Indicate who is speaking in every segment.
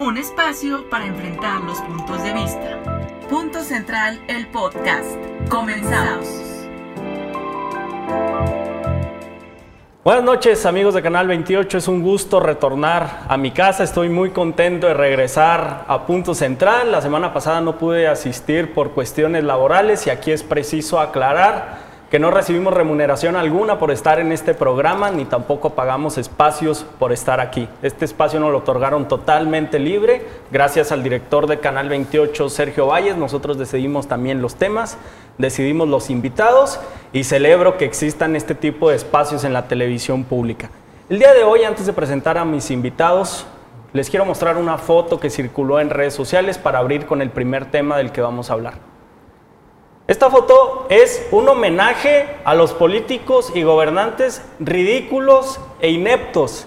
Speaker 1: un espacio para enfrentar los puntos de vista. Punto Central, el podcast. Comenzamos.
Speaker 2: Buenas noches amigos de Canal 28, es un gusto retornar a mi casa, estoy muy contento de regresar a Punto Central. La semana pasada no pude asistir por cuestiones laborales y aquí es preciso aclarar que no recibimos remuneración alguna por estar en este programa, ni tampoco pagamos espacios por estar aquí. Este espacio nos lo otorgaron totalmente libre, gracias al director de Canal 28, Sergio Valles. Nosotros decidimos también los temas, decidimos los invitados y celebro que existan este tipo de espacios en la televisión pública. El día de hoy, antes de presentar a mis invitados, les quiero mostrar una foto que circuló en redes sociales para abrir con el primer tema del que vamos a hablar. Esta foto es un homenaje a los políticos y gobernantes ridículos e ineptos.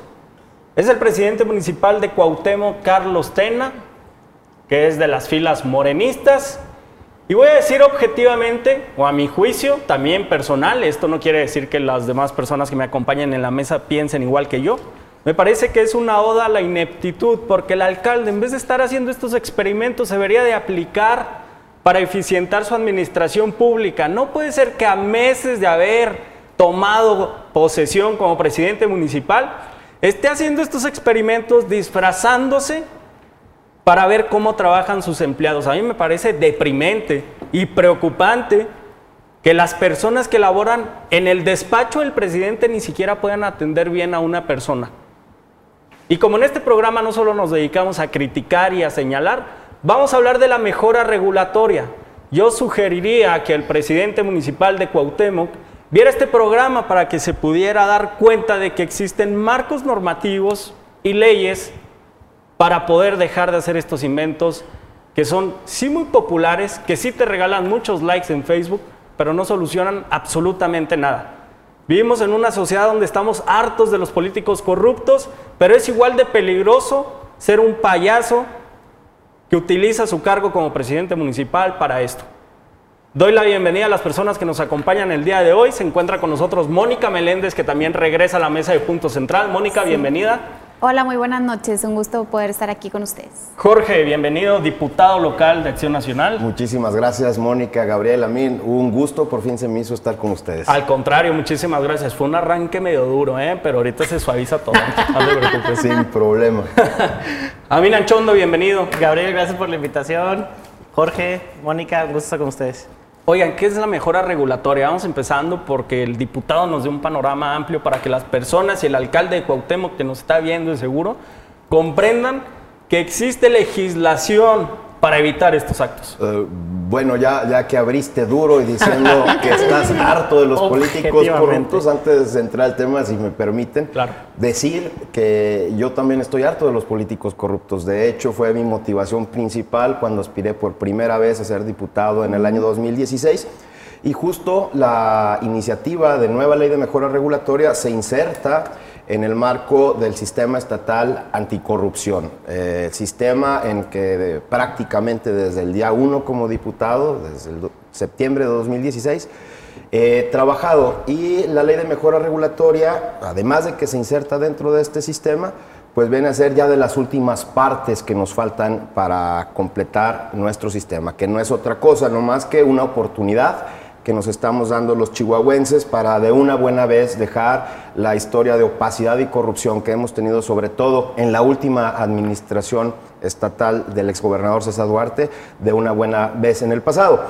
Speaker 2: Es el presidente municipal de Cuauhtémoc, Carlos Tena, que es de las filas morenistas. Y voy a decir objetivamente, o a mi juicio, también personal, esto no quiere decir que las demás personas que me acompañan en la mesa piensen igual que yo, me parece que es una oda a la ineptitud, porque el alcalde, en vez de estar haciendo estos experimentos, debería de aplicar para eficientar su administración pública. No puede ser que a meses de haber tomado posesión como presidente municipal, esté haciendo estos experimentos disfrazándose para ver cómo trabajan sus empleados. A mí me parece deprimente y preocupante que las personas que laboran en el despacho del presidente ni siquiera puedan atender bien a una persona. Y como en este programa no solo nos dedicamos a criticar y a señalar, Vamos a hablar de la mejora regulatoria. Yo sugeriría que el presidente municipal de Cuauhtémoc viera este programa para que se pudiera dar cuenta de que existen marcos normativos y leyes para poder dejar de hacer estos inventos que son sí muy populares, que sí te regalan muchos likes en Facebook, pero no solucionan absolutamente nada. Vivimos en una sociedad donde estamos hartos de los políticos corruptos, pero es igual de peligroso ser un payaso que utiliza su cargo como presidente municipal para esto. Doy la bienvenida a las personas que nos acompañan el día de hoy. Se encuentra con nosotros Mónica Meléndez, que también regresa a la mesa de Punto Central. Mónica, bienvenida.
Speaker 3: Hola, muy buenas noches. Un gusto poder estar aquí con ustedes.
Speaker 2: Jorge, bienvenido, diputado local de Acción Nacional.
Speaker 4: Muchísimas gracias, Mónica, Gabriel, a mí un gusto, por fin se me hizo estar con ustedes.
Speaker 2: Al contrario, muchísimas gracias. Fue un arranque medio duro, ¿eh? pero ahorita se suaviza todo.
Speaker 4: No Sin problema.
Speaker 2: Amin Anchondo, bienvenido.
Speaker 5: Gabriel, gracias por la invitación. Jorge, Mónica, un gusto estar con ustedes.
Speaker 2: Oigan, ¿qué es la mejora regulatoria? Vamos empezando porque el diputado nos dio un panorama amplio para que las personas y el alcalde de Cuauhtémoc que nos está viendo de seguro comprendan que existe legislación para evitar estos actos?
Speaker 4: Eh, bueno, ya, ya que abriste duro y diciendo que estás harto de los políticos corruptos, antes de entrar al tema, si me permiten, decir que yo también estoy harto de los políticos corruptos. De hecho, fue mi motivación principal cuando aspiré por primera vez a ser diputado en el año 2016. Y justo la iniciativa de nueva ley de mejora regulatoria se inserta en el marco del sistema estatal anticorrupción, eh, sistema en que prácticamente desde el día 1 como diputado, desde septiembre de 2016, he trabajado. Y la ley de mejora regulatoria, además de que se inserta dentro de este sistema, pues viene a ser ya de las últimas partes que nos faltan para completar nuestro sistema, que no es otra cosa, no más que una oportunidad que nos estamos dando los chihuahuenses para de una buena vez dejar la historia de opacidad y corrupción que hemos tenido sobre todo en la última administración estatal del exgobernador César Duarte de una buena vez en el pasado.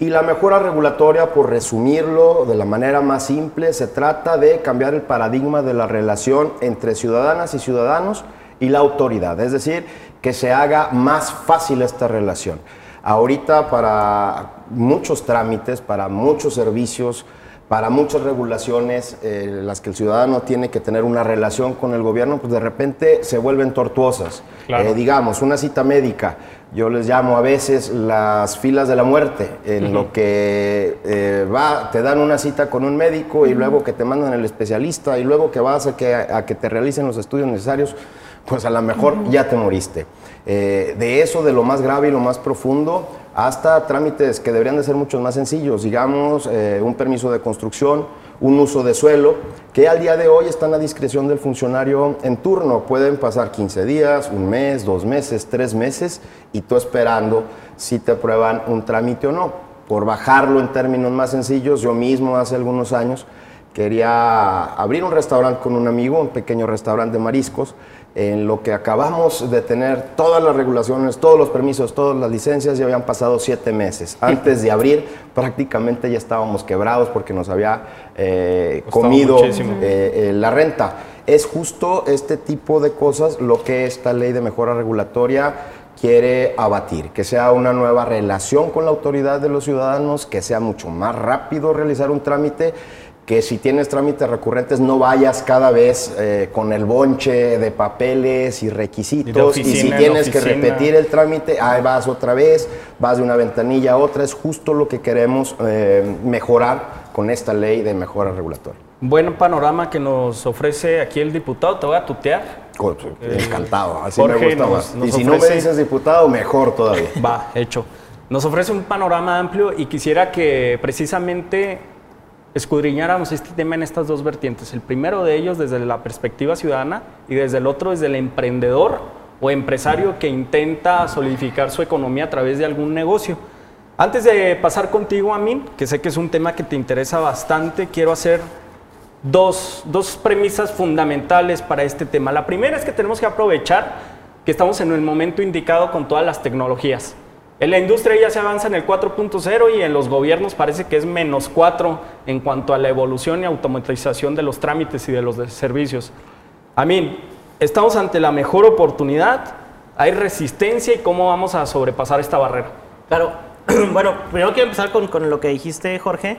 Speaker 4: Y la mejora regulatoria, por resumirlo de la manera más simple, se trata de cambiar el paradigma de la relación entre ciudadanas y ciudadanos y la autoridad, es decir, que se haga más fácil esta relación. Ahorita para muchos trámites, para muchos servicios, para muchas regulaciones, eh, las que el ciudadano tiene que tener una relación con el gobierno, pues de repente se vuelven tortuosas. Eh, digamos, una cita médica, yo les llamo a veces las filas de la muerte, en lo que eh, va, te dan una cita con un médico y luego que te mandan el especialista y luego que vas a que, a que te realicen los estudios necesarios, pues a lo mejor ya te moriste. De eso, de lo más grave y lo más profundo, hasta trámites que deberían de ser mucho más sencillos, digamos, eh, un permiso de construcción, un uso de suelo que al día de hoy están a discreción del funcionario en turno. Pueden pasar 15 días, un mes, dos meses, tres meses y tú esperando si te aprueban un trámite o no. Por bajarlo en términos más sencillos, yo mismo hace algunos años quería abrir un restaurante con un amigo, un pequeño restaurante de mariscos, en lo que acabamos de tener todas las regulaciones, todos los permisos, todas las licencias, ya habían pasado siete meses. Antes de abrir, prácticamente ya estábamos quebrados porque nos había eh, comido eh, eh, la renta. Es justo este tipo de cosas lo que esta ley de mejora regulatoria quiere abatir, que sea una nueva relación con la autoridad de los ciudadanos, que sea mucho más rápido realizar un trámite que si tienes trámites recurrentes no vayas cada vez eh, con el bonche de papeles y requisitos y, si tienes que repetir el trámite, ahí vas otra vez, vas de una ventanilla a otra, es justo lo que queremos eh, mejorar con esta ley de mejora regulatoria.
Speaker 2: Buen panorama que nos ofrece aquí el diputado, te voy a tutear.
Speaker 4: Eh, encantado, así me gusta más. y si no me dices diputado, mejor todavía.
Speaker 2: Va, hecho. Nos ofrece un panorama amplio y quisiera que precisamente escudriñáramos este tema en estas dos vertientes. El primero de ellos desde la perspectiva ciudadana y desde el otro desde el emprendedor o empresario que intenta solidificar su economía a través de algún negocio. Antes de pasar contigo, Amin, que sé que es un tema que te interesa bastante, quiero hacer dos, dos premisas fundamentales para este tema. La primera es que tenemos que aprovechar que estamos en el momento indicado con todas las tecnologías. En la industria ya se avanza en el 4.0 y en los gobiernos parece que es menos 4 en cuanto a la evolución y automatización de los trámites y de los servicios. A mí, estamos ante la mejor oportunidad, hay resistencia y cómo vamos a sobrepasar esta barrera.
Speaker 5: Claro, bueno, primero quiero empezar con, lo que dijiste, Jorge,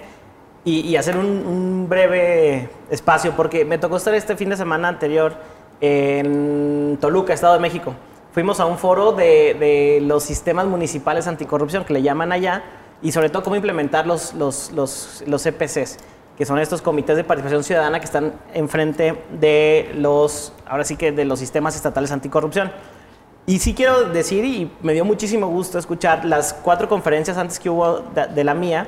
Speaker 5: y, hacer un, un, breve espacio, porque me tocó estar este fin de semana anterior en Toluca, Estado de México fuimos a un foro de, los sistemas municipales anticorrupción, que le llaman allá, y sobre todo cómo implementar los, los, los, los CPCs, que son estos comités de participación ciudadana que están enfrente de los, ahora sí que de los sistemas estatales anticorrupción. Y sí quiero decir, y me dio muchísimo gusto escuchar las cuatro conferencias antes que hubo de la mía,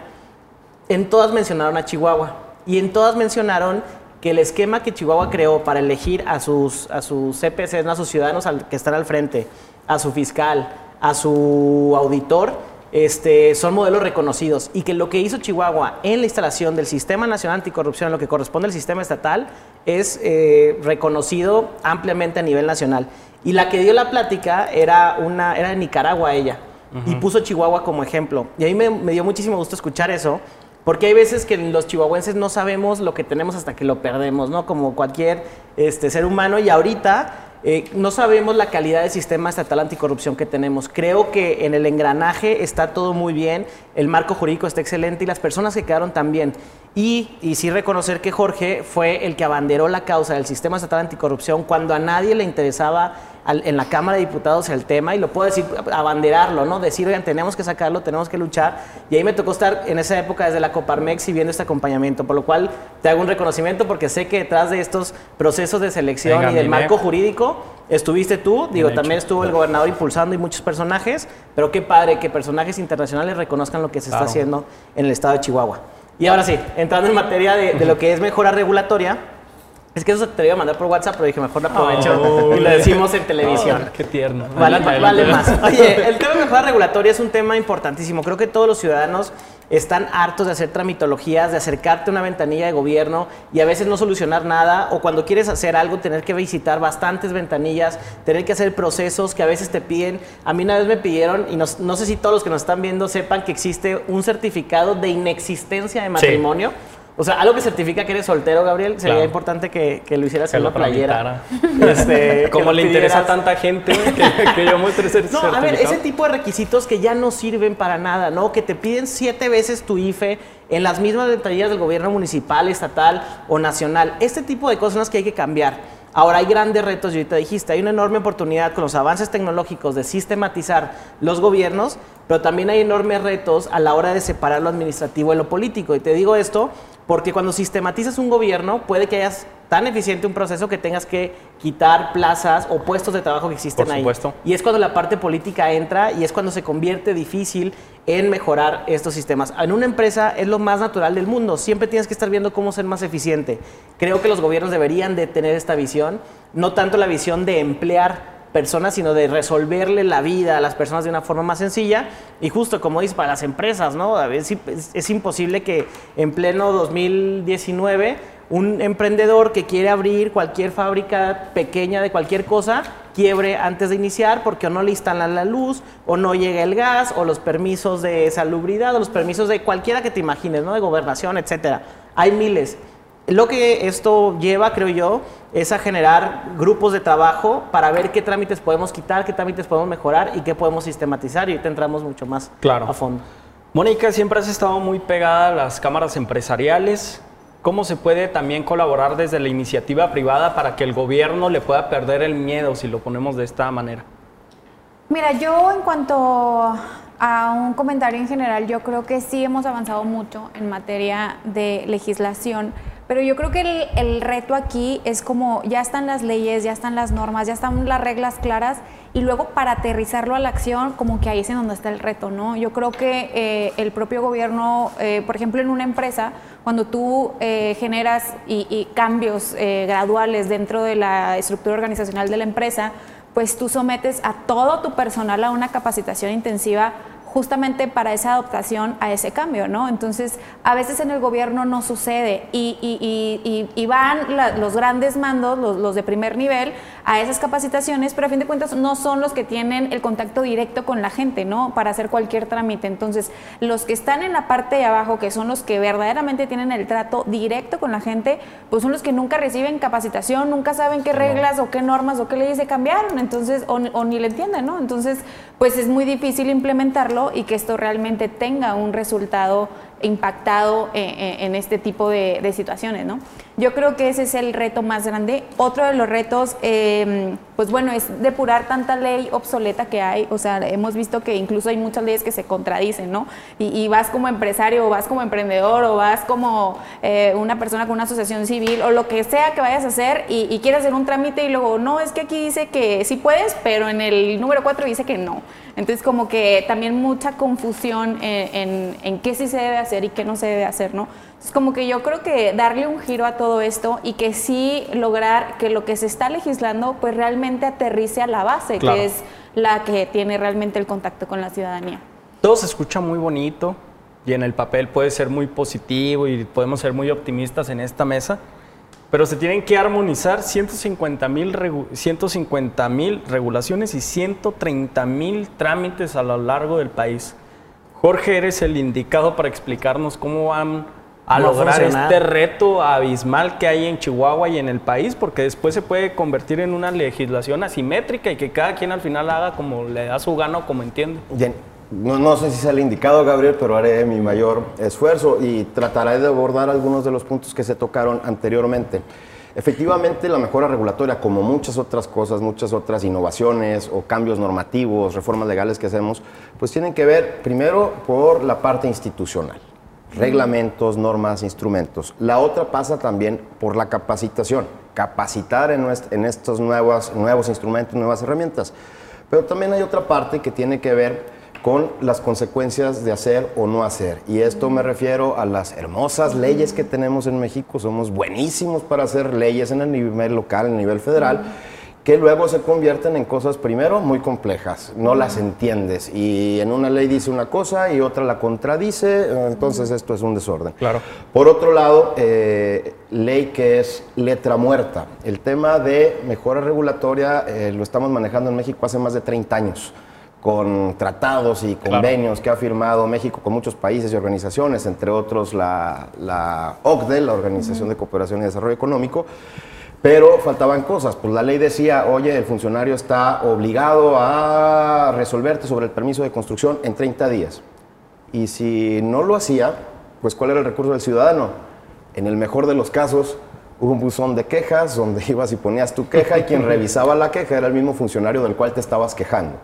Speaker 5: en todas mencionaron a Chihuahua, y en todas mencionaron que el esquema que Chihuahua creó para elegir a sus, a sus CPCs, a sus ciudadanos que están al frente, a su fiscal, a su auditor, este, son modelos reconocidos y que lo que hizo Chihuahua en la instalación del Sistema Nacional Anticorrupción, lo que corresponde al sistema estatal, es eh, reconocido ampliamente a nivel nacional. Y la que dio la plática era, una, era de Nicaragua ella, y puso Chihuahua como ejemplo. Y a mí me, me dio muchísimo gusto escuchar eso, porque hay veces que los chihuahuenses no sabemos lo que tenemos hasta que lo perdemos, ¿no? Como cualquier este, ser humano. Y ahorita eh, no sabemos la calidad del sistema estatal anticorrupción que tenemos. Creo que en el engranaje está todo muy bien, el marco jurídico está excelente y las personas que quedaron también. Y, y sí reconocer que Jorge fue el que abanderó la causa del sistema estatal anticorrupción cuando a nadie le interesaba en la Cámara de Diputados el tema y lo puedo decir, abanderarlo, ¿no? Decir, oigan, tenemos que sacarlo, tenemos que luchar. Y ahí me tocó estar en esa época desde la Coparmex y viendo este acompañamiento, por lo cual te hago un reconocimiento porque sé que detrás de estos procesos de selección y del marco jurídico estuviste tú, digo, también estuvo el gobernador impulsando y muchos personajes, pero qué padre que personajes internacionales reconozcan lo que se está haciendo en el estado de Chihuahua. Y ahora sí, entrando en materia de, de lo que es mejora regulatoria, es que eso te iba a mandar por WhatsApp, pero dije, mejor lo aprovecho y lo decimos en televisión.
Speaker 2: qué tierno.
Speaker 5: Vale, vale más. Oye, el tema de mejora regulatoria es un tema importantísimo. Creo que todos los ciudadanos están hartos de hacer tramitologías, de acercarte a una ventanilla de gobierno y a veces no solucionar nada, o cuando quieres hacer algo, tener que visitar bastantes ventanillas, tener que hacer procesos que a veces te piden. A mí una vez me pidieron, y no, sé si todos los que nos están viendo sepan que existe un certificado de inexistencia de matrimonio. O sea, algo que certifica que eres soltero, Gabriel, sería importante que, lo hicieras en la playera.
Speaker 2: Este, Como le interesa a tanta gente que, yo muestre ese
Speaker 5: No, a ver, ese tipo de requisitos que ya no sirven para nada, ¿no? Que te piden siete veces tu IFE en las mismas ventanillas del gobierno municipal, estatal o nacional. Este tipo de cosas son las que hay que cambiar. Ahora hay grandes retos, y ahorita dijiste, hay una enorme oportunidad con los avances tecnológicos de sistematizar los gobiernos, pero también hay enormes retos a la hora de separar lo administrativo de lo político. Y te digo esto Porque cuando sistematizas un gobierno, puede que hayas tan eficiente un proceso que tengas que quitar plazas o puestos de trabajo que existen
Speaker 2: Por
Speaker 5: ahí.
Speaker 2: supuesto.
Speaker 5: Y es cuando la parte política entra y es cuando se convierte difícil en mejorar estos sistemas. En una empresa es lo más natural del mundo. Siempre tienes que estar viendo cómo ser más eficiente. Creo que los gobiernos deberían de tener esta visión, no tanto la visión de emplear personas, sino de resolverle la vida a las personas de una forma más sencilla. Y justo como dice, para las empresas, ¿no? A veces es, es imposible que en pleno 2019 un emprendedor que quiere abrir cualquier fábrica pequeña de cualquier cosa quiebre antes de iniciar porque o no le instalan la luz, o no llega el gas, o los permisos de salubridad, o los permisos de cualquiera que te imagines, ¿no? De gobernación, etcétera. Hay miles. Lo que esto lleva, creo yo, es a generar grupos de trabajo para ver qué trámites podemos quitar, qué trámites podemos mejorar y qué podemos sistematizar. Y ahorita entramos mucho más
Speaker 2: Claro.
Speaker 5: a fondo.
Speaker 2: Mónica, siempre has estado muy pegada a las cámaras empresariales. ¿Cómo se puede también colaborar desde la iniciativa privada para que el gobierno le pueda perder el miedo, si lo ponemos de esta manera?
Speaker 3: Mira, yo en cuanto a un comentario en general, yo creo que sí hemos avanzado mucho en materia de legislación, pero yo creo que el, reto aquí es como ya están las leyes, ya están las normas, ya están las reglas claras y luego para aterrizarlo a la acción, como que ahí es en donde está el reto, ¿no? Yo creo que eh, el propio gobierno, eh, por ejemplo, en una empresa, cuando tú eh, generas y, y cambios graduales dentro de la estructura organizacional de la empresa, pues tú sometes a todo tu personal a una capacitación intensiva justamente para esa adaptación a ese cambio, ¿no? Entonces, a veces en el gobierno no sucede y, y- y- y- y van la- los grandes mandos, los, los de primer nivel, a esas capacitaciones, pero a fin de cuentas no son los que tienen el contacto directo con la gente, ¿no? Para hacer cualquier trámite. Entonces, los que están en la parte de abajo, que son los que verdaderamente tienen el trato directo con la gente, pues son los que nunca reciben capacitación, nunca saben qué reglas o qué normas o qué leyes se cambiaron, entonces, o, o ni le entienden, ¿no? Entonces, pues es muy difícil implementarlo y que esto realmente tenga un resultado impactado eh, eh, en este tipo de, de situaciones, ¿no? Yo creo que ese es el reto más grande. Otro de los retos, eh, pues bueno, es depurar tanta ley obsoleta que hay. O sea, hemos visto que incluso hay muchas leyes que se contradicen, ¿no? Y, y vas como empresario, o vas como emprendedor, o vas como eh, una persona con una asociación civil, o lo que sea que vayas a hacer, y, y quieres hacer un trámite y luego, no, es que aquí dice que sí puedes, pero en el número 4 dice que no. Entonces, como que también mucha confusión en, en, en qué sí se debe hacer y qué no se debe hacer, ¿no? Entonces, como que yo creo que darle un giro a todo esto y que sí lograr que lo que se está legislando, pues realmente aterrice a la base,
Speaker 2: Claro.
Speaker 3: que es la que tiene realmente el contacto con la ciudadanía.
Speaker 2: Todo se escucha muy bonito y en el papel puede ser muy positivo y podemos ser muy optimistas en esta mesa, pero se tienen que armonizar 150 mil 150 mil regulaciones y 130 mil trámites a lo largo del país. Jorge, eres el indicado para explicarnos cómo van a
Speaker 5: No
Speaker 2: lograr
Speaker 5: funcionar.
Speaker 2: este reto abismal que hay en Chihuahua y en el país, porque después se puede convertir en una legislación asimétrica y que cada quien al final haga como le da su gana o como entiende.
Speaker 4: Bien, no, no sé si sea el indicado, Gabriel, pero haré mi mayor esfuerzo y trataré de abordar algunos de los puntos que se tocaron anteriormente. Efectivamente, la mejora regulatoria, como muchas otras cosas, muchas otras innovaciones o cambios normativos, reformas legales que hacemos, pues tienen que ver primero por la parte institucional, reglamentos, normas, instrumentos. La otra pasa también por la capacitación, capacitar en, estos nuevos, nuevos instrumentos, nuevas herramientas. Pero también hay otra parte que tiene que ver con las consecuencias de hacer o no hacer. Y esto me refiero a las hermosas leyes que tenemos en México. Somos buenísimos para hacer leyes en el nivel local, en el nivel federal, que luego se convierten en cosas, primero, muy complejas. No las entiendes. Y en una ley dice una cosa y otra la contradice. Entonces esto es un desorden.
Speaker 2: Claro.
Speaker 4: Por otro lado, eh, ley que es letra muerta. El tema de mejora regulatoria eh, lo estamos manejando en México hace más de 30 años con tratados y convenios que ha firmado México con muchos países y organizaciones, entre otros la, la OCDE, la Organización de Cooperación y Desarrollo Económico, pero faltaban cosas. Pues la ley decía, oye, el funcionario está obligado a resolverte sobre el permiso de construcción en 30 días. Y si no lo hacía, pues ¿cuál era el recurso del ciudadano? En el mejor de los casos, hubo un buzón de quejas donde ibas y ponías tu queja y quien revisaba la queja era el mismo funcionario del cual te estabas quejando.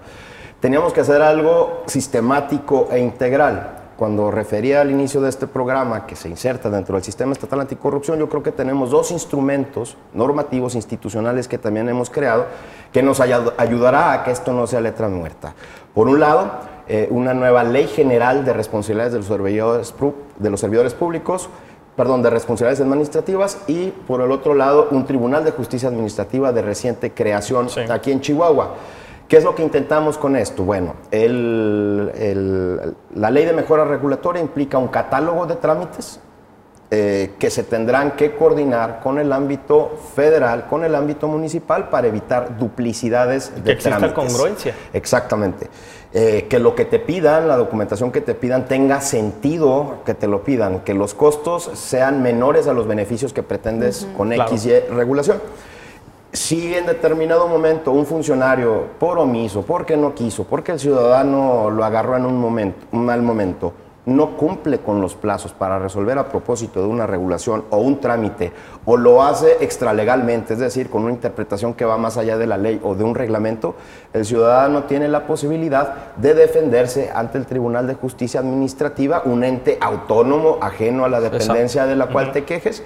Speaker 4: Teníamos que hacer algo sistemático e integral. Cuando refería al inicio de este programa que se inserta dentro del sistema estatal anticorrupción, yo creo que tenemos dos instrumentos normativos institucionales que también hemos creado que nos ayudará a que esto no sea letra muerta. Por un lado, eh, una nueva ley general de responsabilidades de los servidores, de los servidores públicos, perdón, de responsabilidades administrativas y por el otro lado un Tribunal de Justicia Administrativa de reciente creación aquí en Chihuahua. ¿Qué es lo que intentamos con esto? Bueno, la ley de mejora regulatoria implica un catálogo de trámites eh, que se tendrán que coordinar con el ámbito federal, con el ámbito municipal para evitar duplicidades
Speaker 2: de que trámites. congruencia.
Speaker 4: Exactamente. Eh, que lo que te pidan, la documentación que te pidan, tenga sentido que te lo pidan, que los costos sean menores a los beneficios que pretendes con X y regulación. Si en determinado momento un funcionario, por omiso, porque no quiso, porque el ciudadano lo agarró en un, momento, un mal momento, no cumple con los plazos para resolver a propósito de una regulación o un trámite, o lo hace extralegalmente, es decir, con una interpretación que va más allá de la ley o de un reglamento, el ciudadano tiene la posibilidad de defenderse ante el Tribunal de Justicia Administrativa, un ente autónomo, ajeno a la dependencia de la cual te quejes,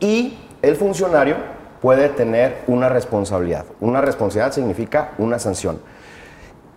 Speaker 4: y el funcionario puede tener una responsabilidad. Una responsabilidad significa una sanción.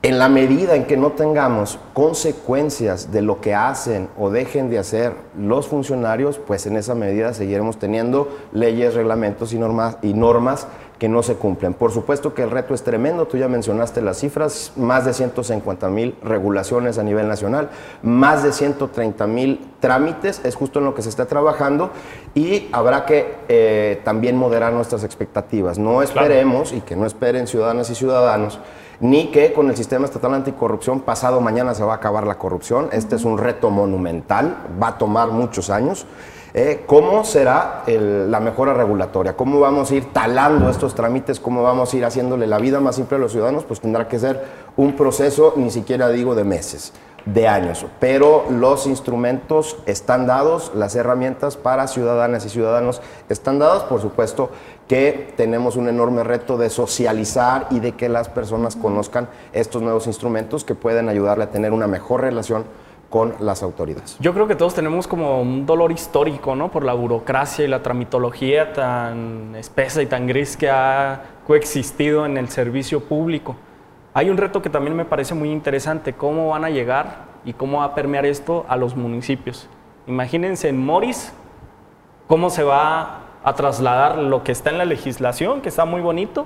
Speaker 4: En la medida en que no tengamos consecuencias de lo que hacen o dejen de hacer los funcionarios, pues en esa medida seguiremos teniendo leyes, reglamentos y normas, y normas que no se cumplen. Por supuesto que el reto es tremendo, tú ya mencionaste las cifras, más de 150 mil regulaciones a nivel nacional, más de 130 mil trámites, es justo en lo que se está trabajando y habrá que eh, también moderar nuestras expectativas. No esperemos y que no esperen ciudadanas y ciudadanos ni que con el sistema estatal anticorrupción pasado mañana se va a acabar la corrupción. Este es un reto monumental, va a tomar muchos años. Eh, ¿Cómo será la mejora regulatoria? ¿Cómo vamos a ir talando estos trámites? ¿Cómo vamos a ir haciéndole la vida más simple a los ciudadanos? Pues tendrá que ser un proceso, ni siquiera digo de meses de años, pero los instrumentos están dados, las herramientas para ciudadanas y ciudadanos están dadas, por supuesto que tenemos un enorme reto de socializar y de que las personas conozcan estos nuevos instrumentos que pueden ayudarle a tener una mejor relación con las autoridades.
Speaker 2: Yo creo que todos tenemos como un dolor histórico, ¿no? Por la burocracia y la tramitología tan espesa y tan gris que ha coexistido en el servicio público. Hay un reto que también me parece muy interesante, cómo van a llegar y cómo va a permear esto a los municipios. Imagínense en Moris cómo se va a trasladar lo que está en la legislación, que está muy bonito,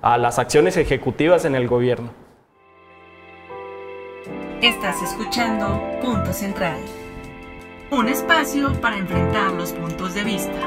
Speaker 2: a las acciones ejecutivas en el gobierno.
Speaker 1: Estás escuchando Punto Central, un espacio para enfrentar los puntos de vista.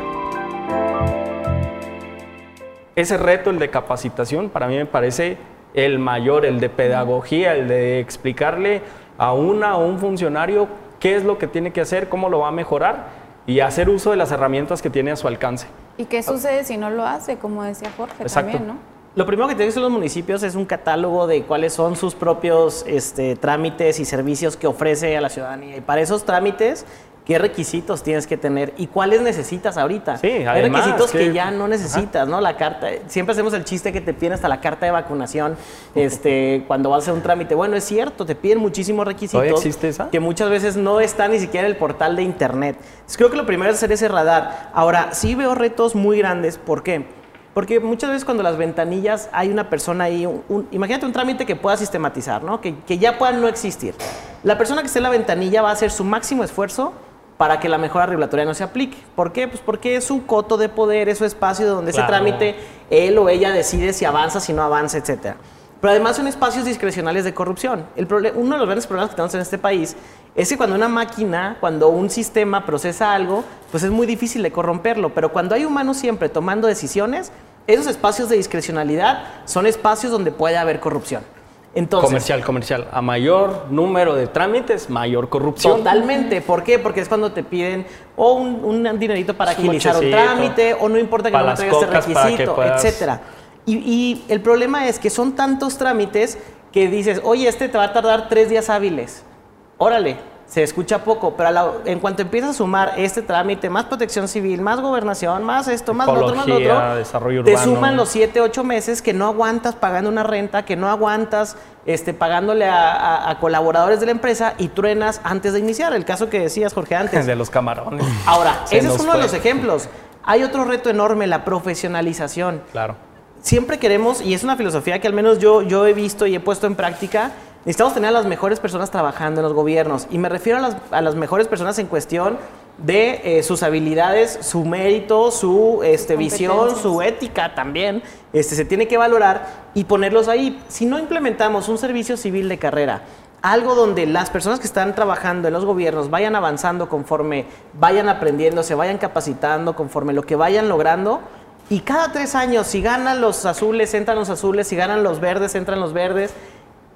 Speaker 2: Ese reto, el de capacitación, para mí me parece el mayor, el de pedagogía, el de explicarle a una o un funcionario qué es lo que tiene que hacer, cómo lo va a mejorar y hacer uso de las herramientas que tiene a su alcance.
Speaker 3: ¿Y qué sucede si no lo hace, como decía Jorge también, no?
Speaker 5: Lo primero que tienen que hacer los municipios es un catálogo de cuáles son sus propios este, trámites y servicios que ofrece a la ciudadanía. Y para esos trámites qué requisitos tienes que tener y cuáles necesitas ahorita.
Speaker 2: Sí,
Speaker 5: Hay requisitos que, ya no necesitas, ¿no? La carta, siempre hacemos el chiste que te piden hasta la carta de vacunación este, cuando vas a hacer un trámite. Bueno, es cierto, te piden muchísimos requisitos.
Speaker 2: existe esa?
Speaker 5: Que muchas veces no están ni siquiera en el portal de internet. creo que lo primero es hacer ese radar. Ahora, sí veo retos muy grandes. ¿Por qué? Porque muchas veces cuando las ventanillas hay una persona ahí, imagínate un trámite que pueda sistematizar, ¿no? Que, que ya pueda no existir. La persona que esté en la ventanilla va a hacer su máximo esfuerzo para que la mejora regulatoria no se aplique. ¿Por qué? Pues porque es un coto de poder, es su espacio donde ese trámite él o ella decide si avanza, si no avanza, etc. Pero además son espacios discrecionales de corrupción. El uno de los grandes problemas que tenemos en este país es que cuando una máquina, cuando un sistema procesa algo, pues es muy difícil de corromperlo. Pero cuando hay humanos siempre tomando decisiones, esos espacios de discrecionalidad son espacios donde puede haber corrupción
Speaker 2: comercial, comercial. A mayor número de trámites, mayor corrupción.
Speaker 5: Totalmente. ¿Por qué? Porque es cuando te piden o un, dinerito para agilizar un trámite, o no importa que no traigas este requisito, etcétera. Y, el problema es que son tantos trámites que dices, oye, este te va a tardar tres días hábiles. Órale, se escucha poco, pero en cuanto empiezas a sumar este trámite, más protección civil, más gobernación, más esto, más lo otro, más lo otro,
Speaker 2: desarrollo
Speaker 5: te suman los 7, 8 meses que no aguantas pagando una renta, que no aguantas este, pagándole a, colaboradores de la empresa y truenas antes de iniciar. El caso que decías, Jorge, antes.
Speaker 2: De los camarones.
Speaker 5: Ahora, ese es uno de los ejemplos. Hay otro reto enorme, la profesionalización.
Speaker 2: Claro.
Speaker 5: Siempre queremos, y es una filosofía que al menos yo, yo he visto y he puesto en práctica, necesitamos tener a las mejores personas trabajando en los gobiernos. Y me refiero a las, mejores personas en cuestión de eh, sus habilidades, su mérito, su este, visión, su ética también. Este, se tiene que valorar y ponerlos ahí. Si no implementamos un servicio civil de carrera, algo donde las personas que están trabajando en los gobiernos vayan avanzando conforme vayan aprendiendo, se vayan capacitando conforme lo que vayan logrando. Y cada tres años, si ganan los azules, entran los azules, si ganan los verdes, entran los verdes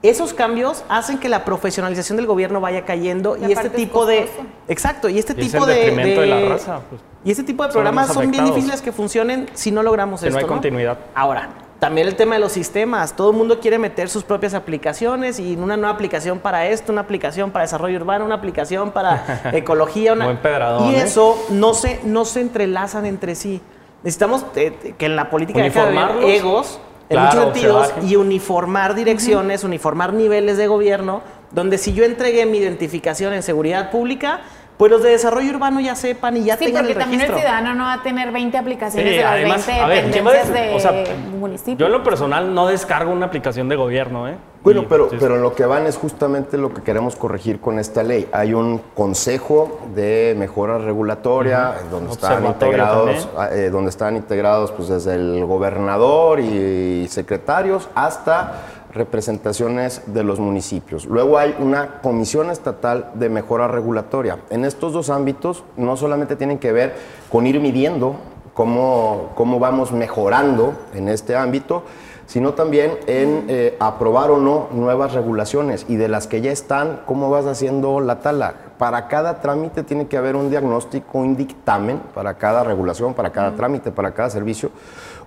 Speaker 5: esos cambios hacen que la profesionalización del gobierno vaya cayendo y, este tipo de exacto y este tipo de,
Speaker 2: de, la raza, pues.
Speaker 5: y este tipo de programas son bien difíciles que funcionen si no logramos esto.
Speaker 2: No hay continuidad.
Speaker 5: Ahora también el tema de los sistemas. Todo el mundo quiere meter sus propias aplicaciones y una nueva aplicación para esto, una aplicación para desarrollo urbano, una aplicación para ecología. Una... y ¿eh? eso no se, no se entrelazan entre sí. Necesitamos eh, que en la política de egos en muchos sentidos y uniformar direcciones, uniformar niveles de gobierno, donde si yo entregué mi identificación en seguridad pública, pues los de desarrollo urbano ya sepan y ya
Speaker 3: sí,
Speaker 5: tengan
Speaker 3: el
Speaker 5: registro.
Speaker 3: también el ciudadano no va a tener 20 aplicaciones de las 20 dependencias de o sea, municipio.
Speaker 2: Yo en lo personal no descargo una aplicación de gobierno, ¿eh?
Speaker 4: Bueno, pero, pero lo que van es justamente lo que queremos corregir con esta ley. Hay un consejo de mejora regulatoria donde, están integrados, eh, donde están integrados pues, desde el gobernador y secretarios hasta representaciones de los municipios. Luego hay una comisión estatal de mejora regulatoria. En estos dos ámbitos no solamente tienen que ver con ir midiendo cómo, cómo vamos mejorando en este ámbito, sino también en eh, aprobar o no nuevas regulaciones y de las que ya están, cómo vas haciendo la tala. Para cada trámite tiene que haber un diagnóstico, un dictamen para cada regulación, para cada trámite, para cada servicio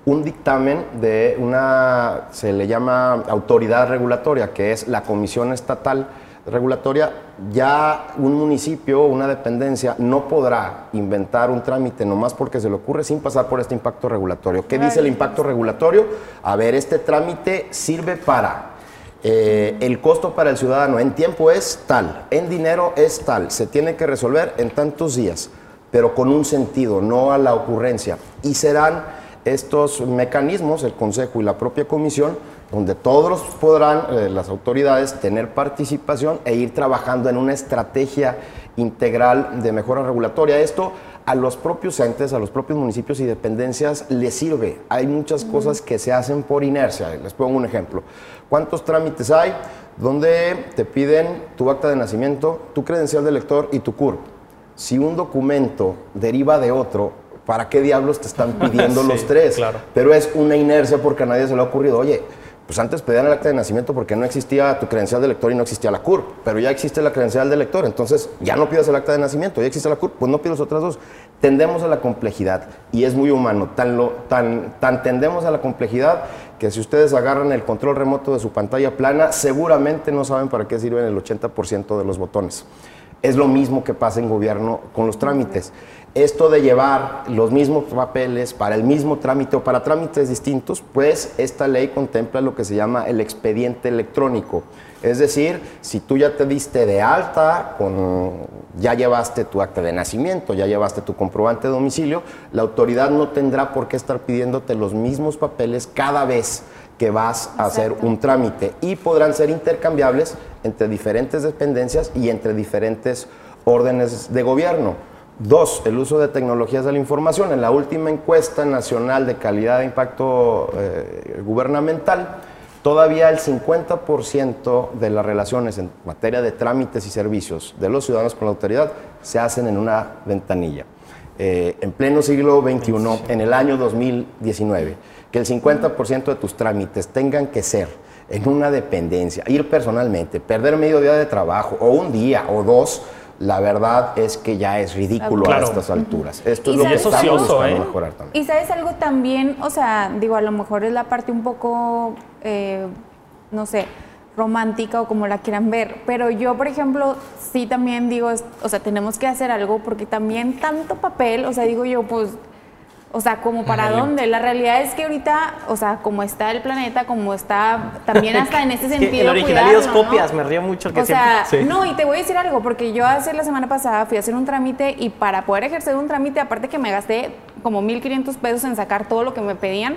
Speaker 4: un dictamen de una, se le llama autoridad regulatoria, que es la Comisión Estatal Regulatoria, ya un municipio o una dependencia no podrá inventar un trámite nomás porque se le ocurre sin pasar por este impacto regulatorio. ¿Qué dice el impacto regulatorio? A ver, este trámite sirve para eh, el costo para el ciudadano en tiempo es tal, en dinero es tal, se tiene que resolver en tantos días, pero con un sentido, no a la ocurrencia. Y serán estos mecanismos, el Consejo y la propia Comisión, donde todos podrán, eh, las autoridades, tener participación e ir trabajando en una estrategia integral de mejora regulatoria. Esto a los propios entes, a los propios municipios y dependencias les sirve. Hay muchas cosas que se hacen por inercia. Les pongo un ejemplo. ¿Cuántos trámites hay donde te piden tu acta de nacimiento, tu credencial de lector y tu CURP? Si un documento deriva de otro, ¿para qué diablos te están pidiendo los tres?
Speaker 2: Claro.
Speaker 4: Pero es una inercia porque a nadie se le ha ocurrido, oye, pues antes pedían el acta de nacimiento porque no existía tu credencial de lector y no existía la CURP, pero ya existe la credencial de lector, entonces ya no pidas el acta de nacimiento, ya existe la CURP, pues no pidas otras dos. Tendemos a la complejidad y es muy humano, tan, lo, tan, tan tendemos a la complejidad que si ustedes agarran el control remoto de su pantalla plana, seguramente no saben para qué sirven el 80% de los botones. Es lo mismo que pasa en gobierno con los trámites esto de llevar los mismos papeles para el mismo trámite o para trámites distintos, pues esta ley contempla lo que se llama el expediente electrónico. Es decir, si tú ya te diste de alta, con, ya llevaste tu acta de nacimiento, ya llevaste tu comprobante de domicilio, la autoridad no tendrá por qué estar pidiéndote los mismos papeles cada vez que vas a hacer un trámite y podrán ser intercambiables entre diferentes dependencias y entre diferentes órdenes de gobierno. Dos, el uso de tecnologías de la información. En la última encuesta nacional de calidad de impacto eh, gubernamental, todavía el 50% de las relaciones en materia de trámites y servicios de los ciudadanos con la autoridad se hacen en una ventanilla. Eh, en pleno siglo XXI, en el año 2019, que el 50% de tus trámites tengan que ser en una dependencia, ir personalmente, perder medio día de trabajo o un día o dos, la verdad es que ya es ridículo a estas alturas. Esto es lo que estamos buscando ¿eh? mejorar también.
Speaker 3: Y sabes algo también, o sea, digo, a lo mejor es la parte un poco, eh, no sé, romántica o como la quieran ver. Pero yo, por ejemplo, sí también digo, o sea, tenemos que hacer algo porque también tanto papel, o sea, digo yo, pues o sea, como para dónde. La realidad es que ahorita, o sea, como está el planeta, como está también hasta en ese sentido.
Speaker 5: el original y dos copias, me río mucho que
Speaker 3: O sea, no, y te voy a decir algo, porque yo hace la semana pasada fui a hacer un trámite y para poder ejercer un trámite, aparte que me gasté como 1.500 pesos en sacar todo lo que me pedían,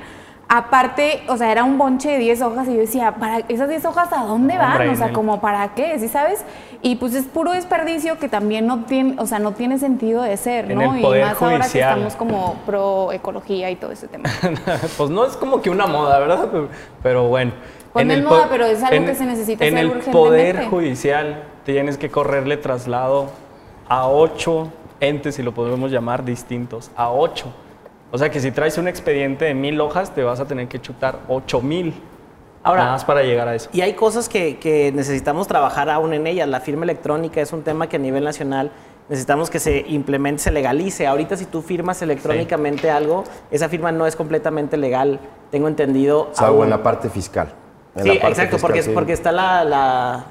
Speaker 3: Aparte, o sea, era un bonche de 10 hojas y yo decía, ¿para esas 10 hojas a dónde van? o sea, como para qué, ¿sí sabes? Y pues es puro desperdicio que también no tiene, o sea, no tiene sentido de ser, ¿no?
Speaker 2: y
Speaker 3: más ahora que estamos como pro ecología y todo ese tema.
Speaker 2: pues no es como que una moda, ¿verdad? Pero bueno.
Speaker 3: Pues en el moda, pero es algo que se necesita
Speaker 2: en el poder judicial tienes que correrle traslado a ocho entes, si lo podemos llamar, distintos, a ocho o sea que si traes un expediente de mil hojas, te vas a tener que chutar ocho mil. Ahora, más para llegar a eso.
Speaker 5: Y hay cosas que, necesitamos trabajar aún en ellas. La firma electrónica es un tema que a nivel nacional necesitamos que se implemente, se legalice. Ahorita si tú firmas electrónicamente algo, esa firma no es completamente legal, tengo entendido.
Speaker 4: Salvo en la parte fiscal.
Speaker 5: sí, exacto, porque, porque está la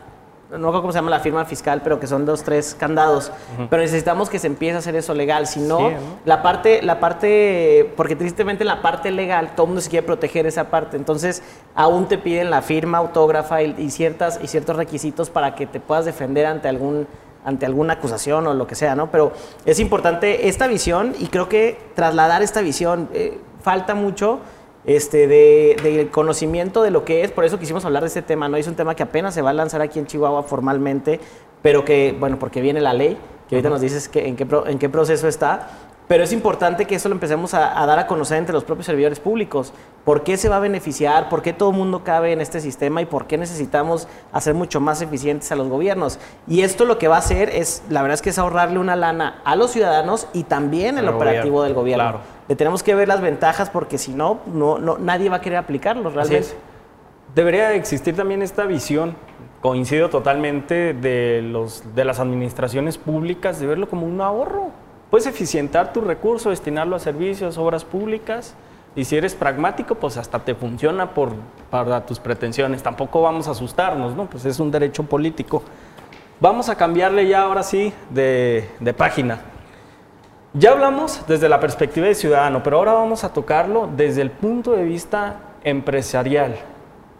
Speaker 5: no recuerdo cómo se llama la firma fiscal, pero que son dos, tres candados. Pero necesitamos que se empiece a hacer eso legal. Si no, la parte, la parte, porque tristemente la parte legal, todo el mundo se quiere proteger esa parte. Entonces, aún te piden la firma autógrafa y, ciertas, y ciertos requisitos para que te puedas defender ante algún ante alguna acusación o lo que sea, ¿no? Pero es importante esta visión y creo que trasladar esta visión eh, falta mucho este, de, conocimiento de lo que es, por eso quisimos hablar de este tema, ¿no? Es un tema que apenas se va a lanzar aquí en Chihuahua formalmente, pero que, bueno, porque viene la ley, que ahorita nos dices que, en, qué, en qué proceso está, pero es importante que eso lo empecemos a, dar a conocer entre los propios servidores públicos. ¿Por qué se va a beneficiar? ¿Por qué todo el mundo cabe en este sistema? ¿Y por qué necesitamos hacer mucho más eficientes a los gobiernos? Y esto lo que va a hacer es, la verdad es que es ahorrarle una lana a los ciudadanos y también el, operativo del gobierno. Claro. Le tenemos que ver las ventajas porque si no, no, nadie va a querer aplicarlo realmente.
Speaker 2: Debería existir también esta visión coincido totalmente de, los, de las administraciones públicas de verlo como un ahorro. Puedes eficientar tu recurso, destinarlo a servicios, obras públicas. Y si eres pragmático, pues hasta te funciona por, para tus pretensiones. Tampoco vamos a asustarnos, ¿no? Pues es un derecho político. Vamos a cambiarle ya ahora sí de, de página. Ya hablamos desde la perspectiva de ciudadano, pero ahora vamos a tocarlo desde el punto de vista empresarial,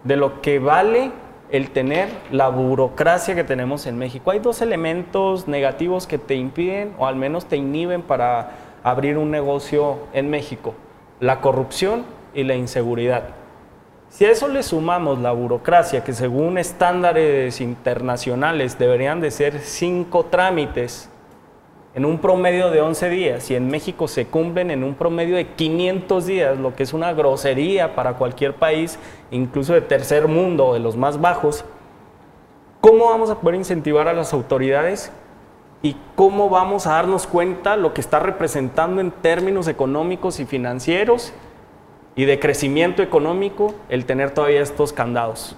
Speaker 2: de lo que vale el tener la burocracia que tenemos en México. Hay dos elementos negativos que te impiden o al menos te inhiben para abrir un negocio en México. La corrupción y la inseguridad. Si a eso le sumamos la burocracia, que según estándares internacionales deberían de ser cinco trámites en un promedio de 11 días y en México se cumplen en un promedio de 500 días, lo que es una grosería para cualquier país, incluso de tercer mundo, de los más bajos, ¿cómo vamos a poder incentivar a las autoridades y cómo vamos a darnos cuenta lo que está representando en términos económicos y financieros y de crecimiento económico el tener todavía estos candados?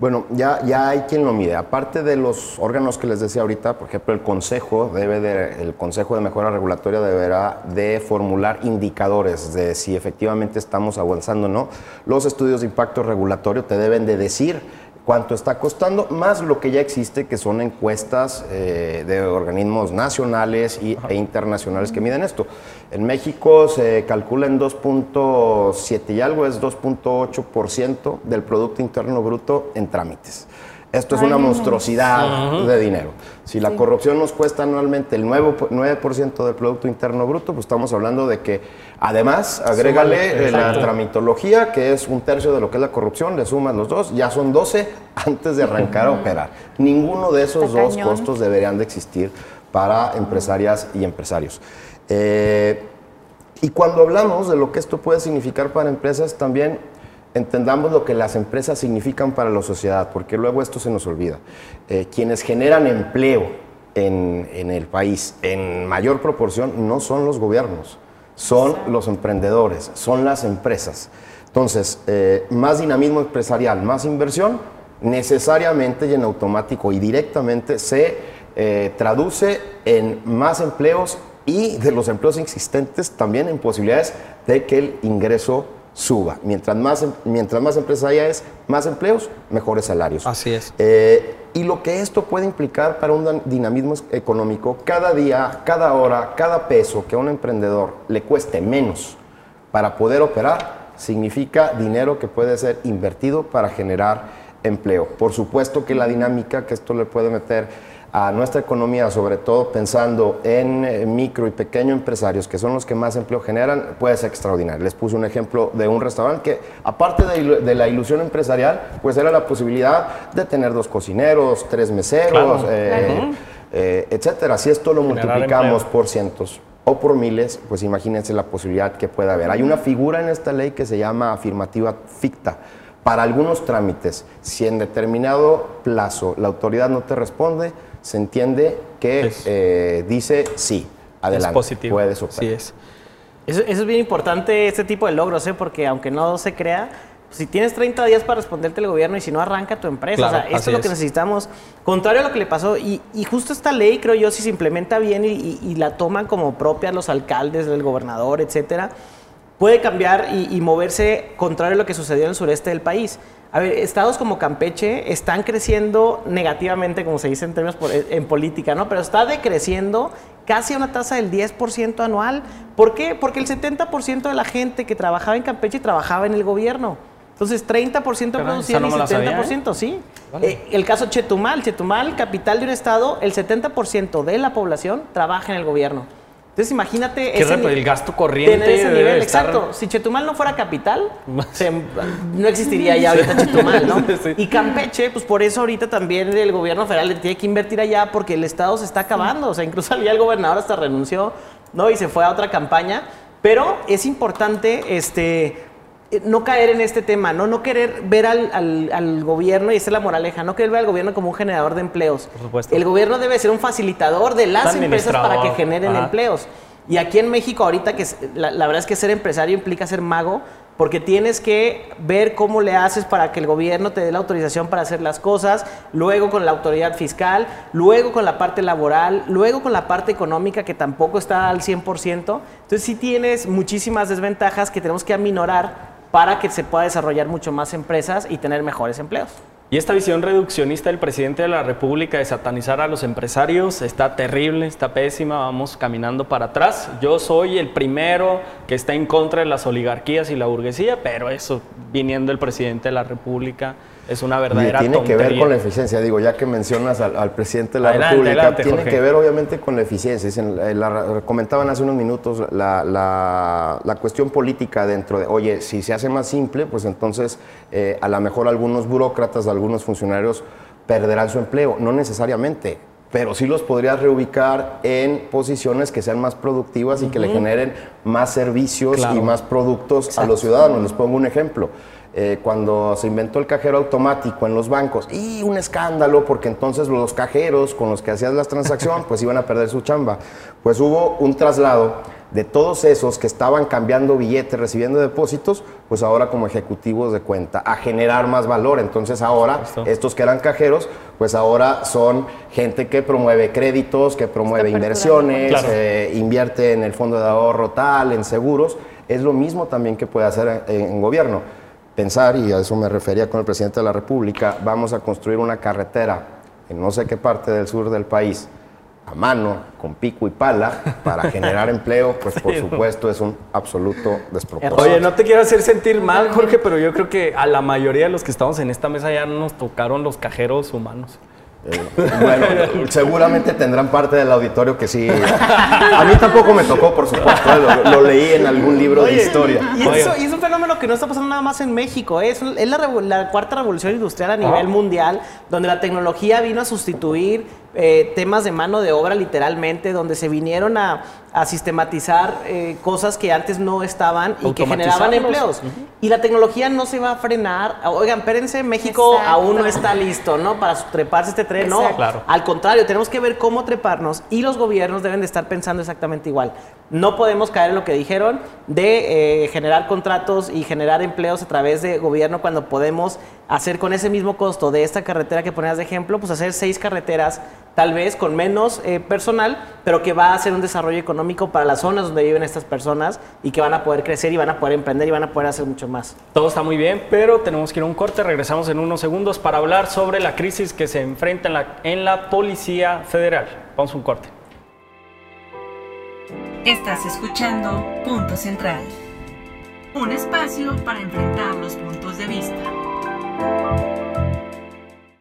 Speaker 4: Bueno, ya, ya hay quien lo mide. Aparte de los órganos que les decía ahorita, por ejemplo, el Consejo debe de, el Consejo de Mejora Regulatoria deberá de formular indicadores de si efectivamente estamos avanzando o no. Los estudios de impacto regulatorio te deben de decir cuánto está costando, más lo que ya existe, que son encuestas eh, de organismos nacionales y, e internacionales que miden esto. En México se calcula en 2.7 y algo, es 2.8% del Producto Interno Bruto en trámites. Esto es una monstruosidad de dinero. Si la corrupción nos cuesta anualmente el 9%, del Producto Interno Bruto, pues estamos hablando de que además, agrégale la tramitología, que es un tercio de lo que es la corrupción, le sumas los dos, ya son 12 antes de arrancar a operar. Ninguno de esos dos costos deberían de existir para empresarias y empresarios. Eh, y cuando hablamos de lo que esto puede significar para empresas, también entendamos lo que las empresas significan para la sociedad, porque luego esto se nos olvida. Eh, quienes generan empleo en, el país en mayor proporción no son los gobiernos, son los emprendedores, son las empresas. Entonces, eh, más dinamismo empresarial, más inversión, necesariamente y en automático y directamente se eh, traduce en más empleos y de los empleos existentes también en posibilidades de que el ingreso suba. Mientras más, em, mientras más empresas haya es más empleos, mejores salarios.
Speaker 2: Así es.
Speaker 4: Eh, y lo que esto puede implicar para un dinamismo económico, cada día, cada hora, cada peso que a un emprendedor le cueste menos para poder operar, significa dinero que puede ser invertido para generar empleo. Por supuesto que la dinámica que esto le puede meter a nuestra economía, sobre todo pensando en eh, micro y pequeño empresarios, que son los que más empleo generan, puede ser extraordinario. Les puse un ejemplo de un restaurante que, aparte de, la ilusión empresarial, pues era la posibilidad de tener dos cocineros, tres meseros, eh, eh, etcétera. Si esto lo multiplicamos por cientos o por miles, pues imagínense la posibilidad que pueda haber. Hay una figura en esta ley que se llama afirmativa ficta. Para algunos trámites, si en determinado plazo la autoridad no te responde, se entiende que eh, dice sí, adelante, es positivo. puedes
Speaker 5: operar. Sí es. Eso, es bien importante, este tipo de logros, ¿eh? porque aunque no se crea, si tienes 30 días para responderte el gobierno y si no arranca tu empresa, o sea, esto es lo que necesitamos, contrario a lo que le pasó, y, justo esta ley, creo yo, si se implementa bien y, la toman como propia los alcaldes, el gobernador, etcétera, puede cambiar y, y moverse contrario a lo que sucedió en el sureste del país. A ver, estados como Campeche están creciendo negativamente, como se dice en términos en política, ¿no? Pero está decreciendo casi a una tasa del 10% anual. ¿Por qué? Porque el 70% de la gente que trabajaba en Campeche trabajaba en el gobierno. Entonces, 30% producían y 70%, ¿eh? sí. Eh, el caso Chetumal, Chetumal, capital de un estado, el 70% de la población trabaja en el gobierno. Entonces imagínate
Speaker 2: ese el gasto corriente ese nivel,
Speaker 5: exacto. Si Chetumal no fuera capital, no existiría ya ahorita Chetumal, ¿no? Y Campeche, pues por eso ahorita también el gobierno federal tiene que invertir allá porque el estado se está acabando, o sea, incluso ya el gobernador hasta renunció, ¿no? Y se fue a otra campaña, pero es importante este no caer en este tema, no, no querer ver al, gobierno, y esa es la moraleja, no querer ver al gobierno como un generador de empleos. Por supuesto. El gobierno debe ser un facilitador de las empresas para que generen empleos. Y aquí en México ahorita, que la, verdad es que ser empresario implica ser mago, porque tienes que ver cómo le haces para que el gobierno te dé la autorización para hacer las cosas, luego con la autoridad fiscal, luego con la parte laboral, luego con la parte económica que tampoco está al 100%. Entonces sí tienes muchísimas desventajas que tenemos que aminorar para que se pueda desarrollar mucho más empresas y tener mejores empleos.
Speaker 2: Y esta visión reduccionista del presidente de la República de satanizar a los empresarios está terrible, está pésima, vamos caminando para atrás. Yo soy el primero que está en contra de las oligarquías y la burguesía, pero eso viniendo el presidente de la República es una verdadera
Speaker 4: Tiene que ver con la eficiencia, digo, ya que mencionas al, presidente de la República, tiene que ver obviamente con la eficiencia. Eh, la, comentaban hace unos minutos la, la, cuestión política dentro de, oye, si se hace más simple, pues entonces eh, a lo mejor algunos burócratas, algunos funcionarios perderán su empleo. No necesariamente, pero sí los podrías reubicar en posiciones que sean más productivas y que le generen más servicios y más productos a los ciudadanos. Les pongo un ejemplo. Eh, cuando se inventó el cajero automático en los bancos y un escándalo porque entonces los cajeros con los que hacías las transacciones pues iban a perder su chamba. Pues hubo un traslado de todos esos que estaban cambiando billetes, recibiendo depósitos, pues ahora como ejecutivos de cuenta, a generar más valor. Entonces ahora estos que eran cajeros, pues ahora son gente que promueve créditos, que promueve inversiones, eh, invierte en el fondo de ahorro tal, en seguros. Es lo mismo también que puede hacer en gobierno pensar, y a eso me refería con el presidente de la República, vamos a construir una carretera en no sé qué parte del sur del país, a mano, con pico y pala, para generar empleo, pues por supuesto es un absoluto despropósito.
Speaker 2: Oye, no te quiero hacer sentir mal, Jorge, pero yo creo que a la mayoría de los que estamos en esta mesa ya nos tocaron los cajeros humanos.
Speaker 4: Eh, bueno, seguramente tendrán parte del auditorio que sí. A mí tampoco me tocó, por supuesto, ¿eh? lo, leí en algún libro de historia.
Speaker 5: Y, es un fenómeno que no está pasando nada más en México, ¿eh? es, la, cuarta revolución industrial a nivel mundial, donde la tecnología vino a sustituir temas de mano de obra literalmente, donde se vinieron a, sistematizar cosas que antes no estaban y que generaban empleos. Y la tecnología no se va a frenar. Oigan, espérense, México aún no está listo, ¿no? Para treparse este no, claro. al contrario, tenemos que ver cómo treparnos y los gobiernos deben de estar pensando exactamente igual. No podemos caer en lo que dijeron de eh, generar contratos y generar empleos a través de gobierno cuando podemos hacer con ese mismo costo de esta carretera que ponías de ejemplo, pues hacer seis carreteras tal vez con menos eh, personal, pero que va a hacer un desarrollo económico económico para las zonas donde viven estas personas y que van a poder crecer y van a poder emprender y van a poder hacer mucho más.
Speaker 2: Todo está muy bien, pero tenemos que ir a un corte. Regresamos en unos segundos para hablar sobre la crisis que se enfrenta en la, en la Policía Federal. Vamos a un corte.
Speaker 1: Estás escuchando Punto Central, un espacio para enfrentar los puntos de vista.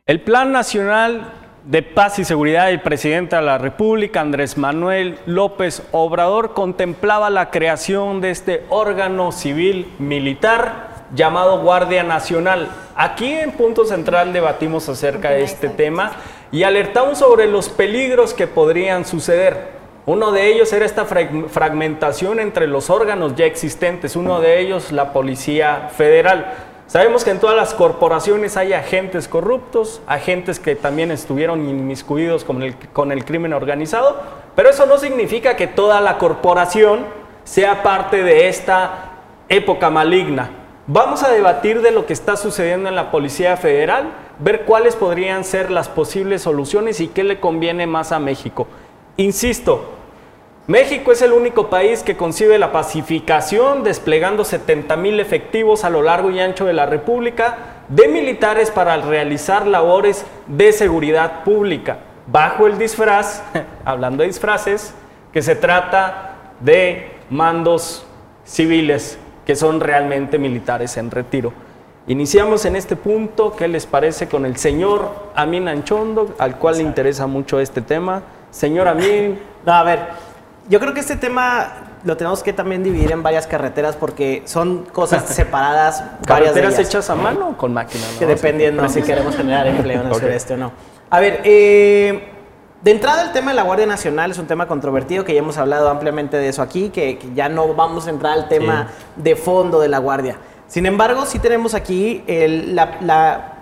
Speaker 2: El Plan Nacional de Paz y Seguridad del presidente de la República, Andrés Manuel López Obrador, contemplaba la creación de este órgano civil militar llamado Guardia Nacional. Aquí en Punto Central debatimos acerca de este tema y alertamos sobre los peligros que podrían suceder. Uno de ellos era esta fragmentación entre los órganos ya existentes, uno de ellos la Policía Federal. Sabemos que en todas las corporaciones hay agentes corruptos, agentes que también estuvieron inmiscuidos con el, con el crimen organizado, pero eso no significa que toda la corporación sea parte de esta época maligna. Vamos a debatir de lo que está sucediendo en la Policía Federal, ver cuáles podrían ser las posibles soluciones y qué le conviene más a México. Insisto, México es el único país que concibe la pacificación desplegando 70 mil efectivos a lo largo y ancho de la República de militares para realizar labores de seguridad pública, bajo el disfraz, hablando de disfraces, que se trata de mandos civiles que son realmente militares en retiro. Iniciamos en este punto, ¿qué les parece con el señor Amin Anchondo, al cual le interesa mucho este tema? Señor Amin.
Speaker 5: No, a ver, yo creo que este tema lo tenemos que también dividir en varias carreteras porque son cosas separadas.
Speaker 2: ¿Carreteras hechas a mano o con máquina?
Speaker 5: Que dependiendo si queremos generar empleo en el sureste o no. A ver, eh, de entrada el tema de la Guardia Nacional es un tema controvertido que ya hemos hablado ampliamente de eso aquí, que, ya no vamos a entrar al tema de fondo de la Guardia. Sin embargo, sí tenemos aquí la, la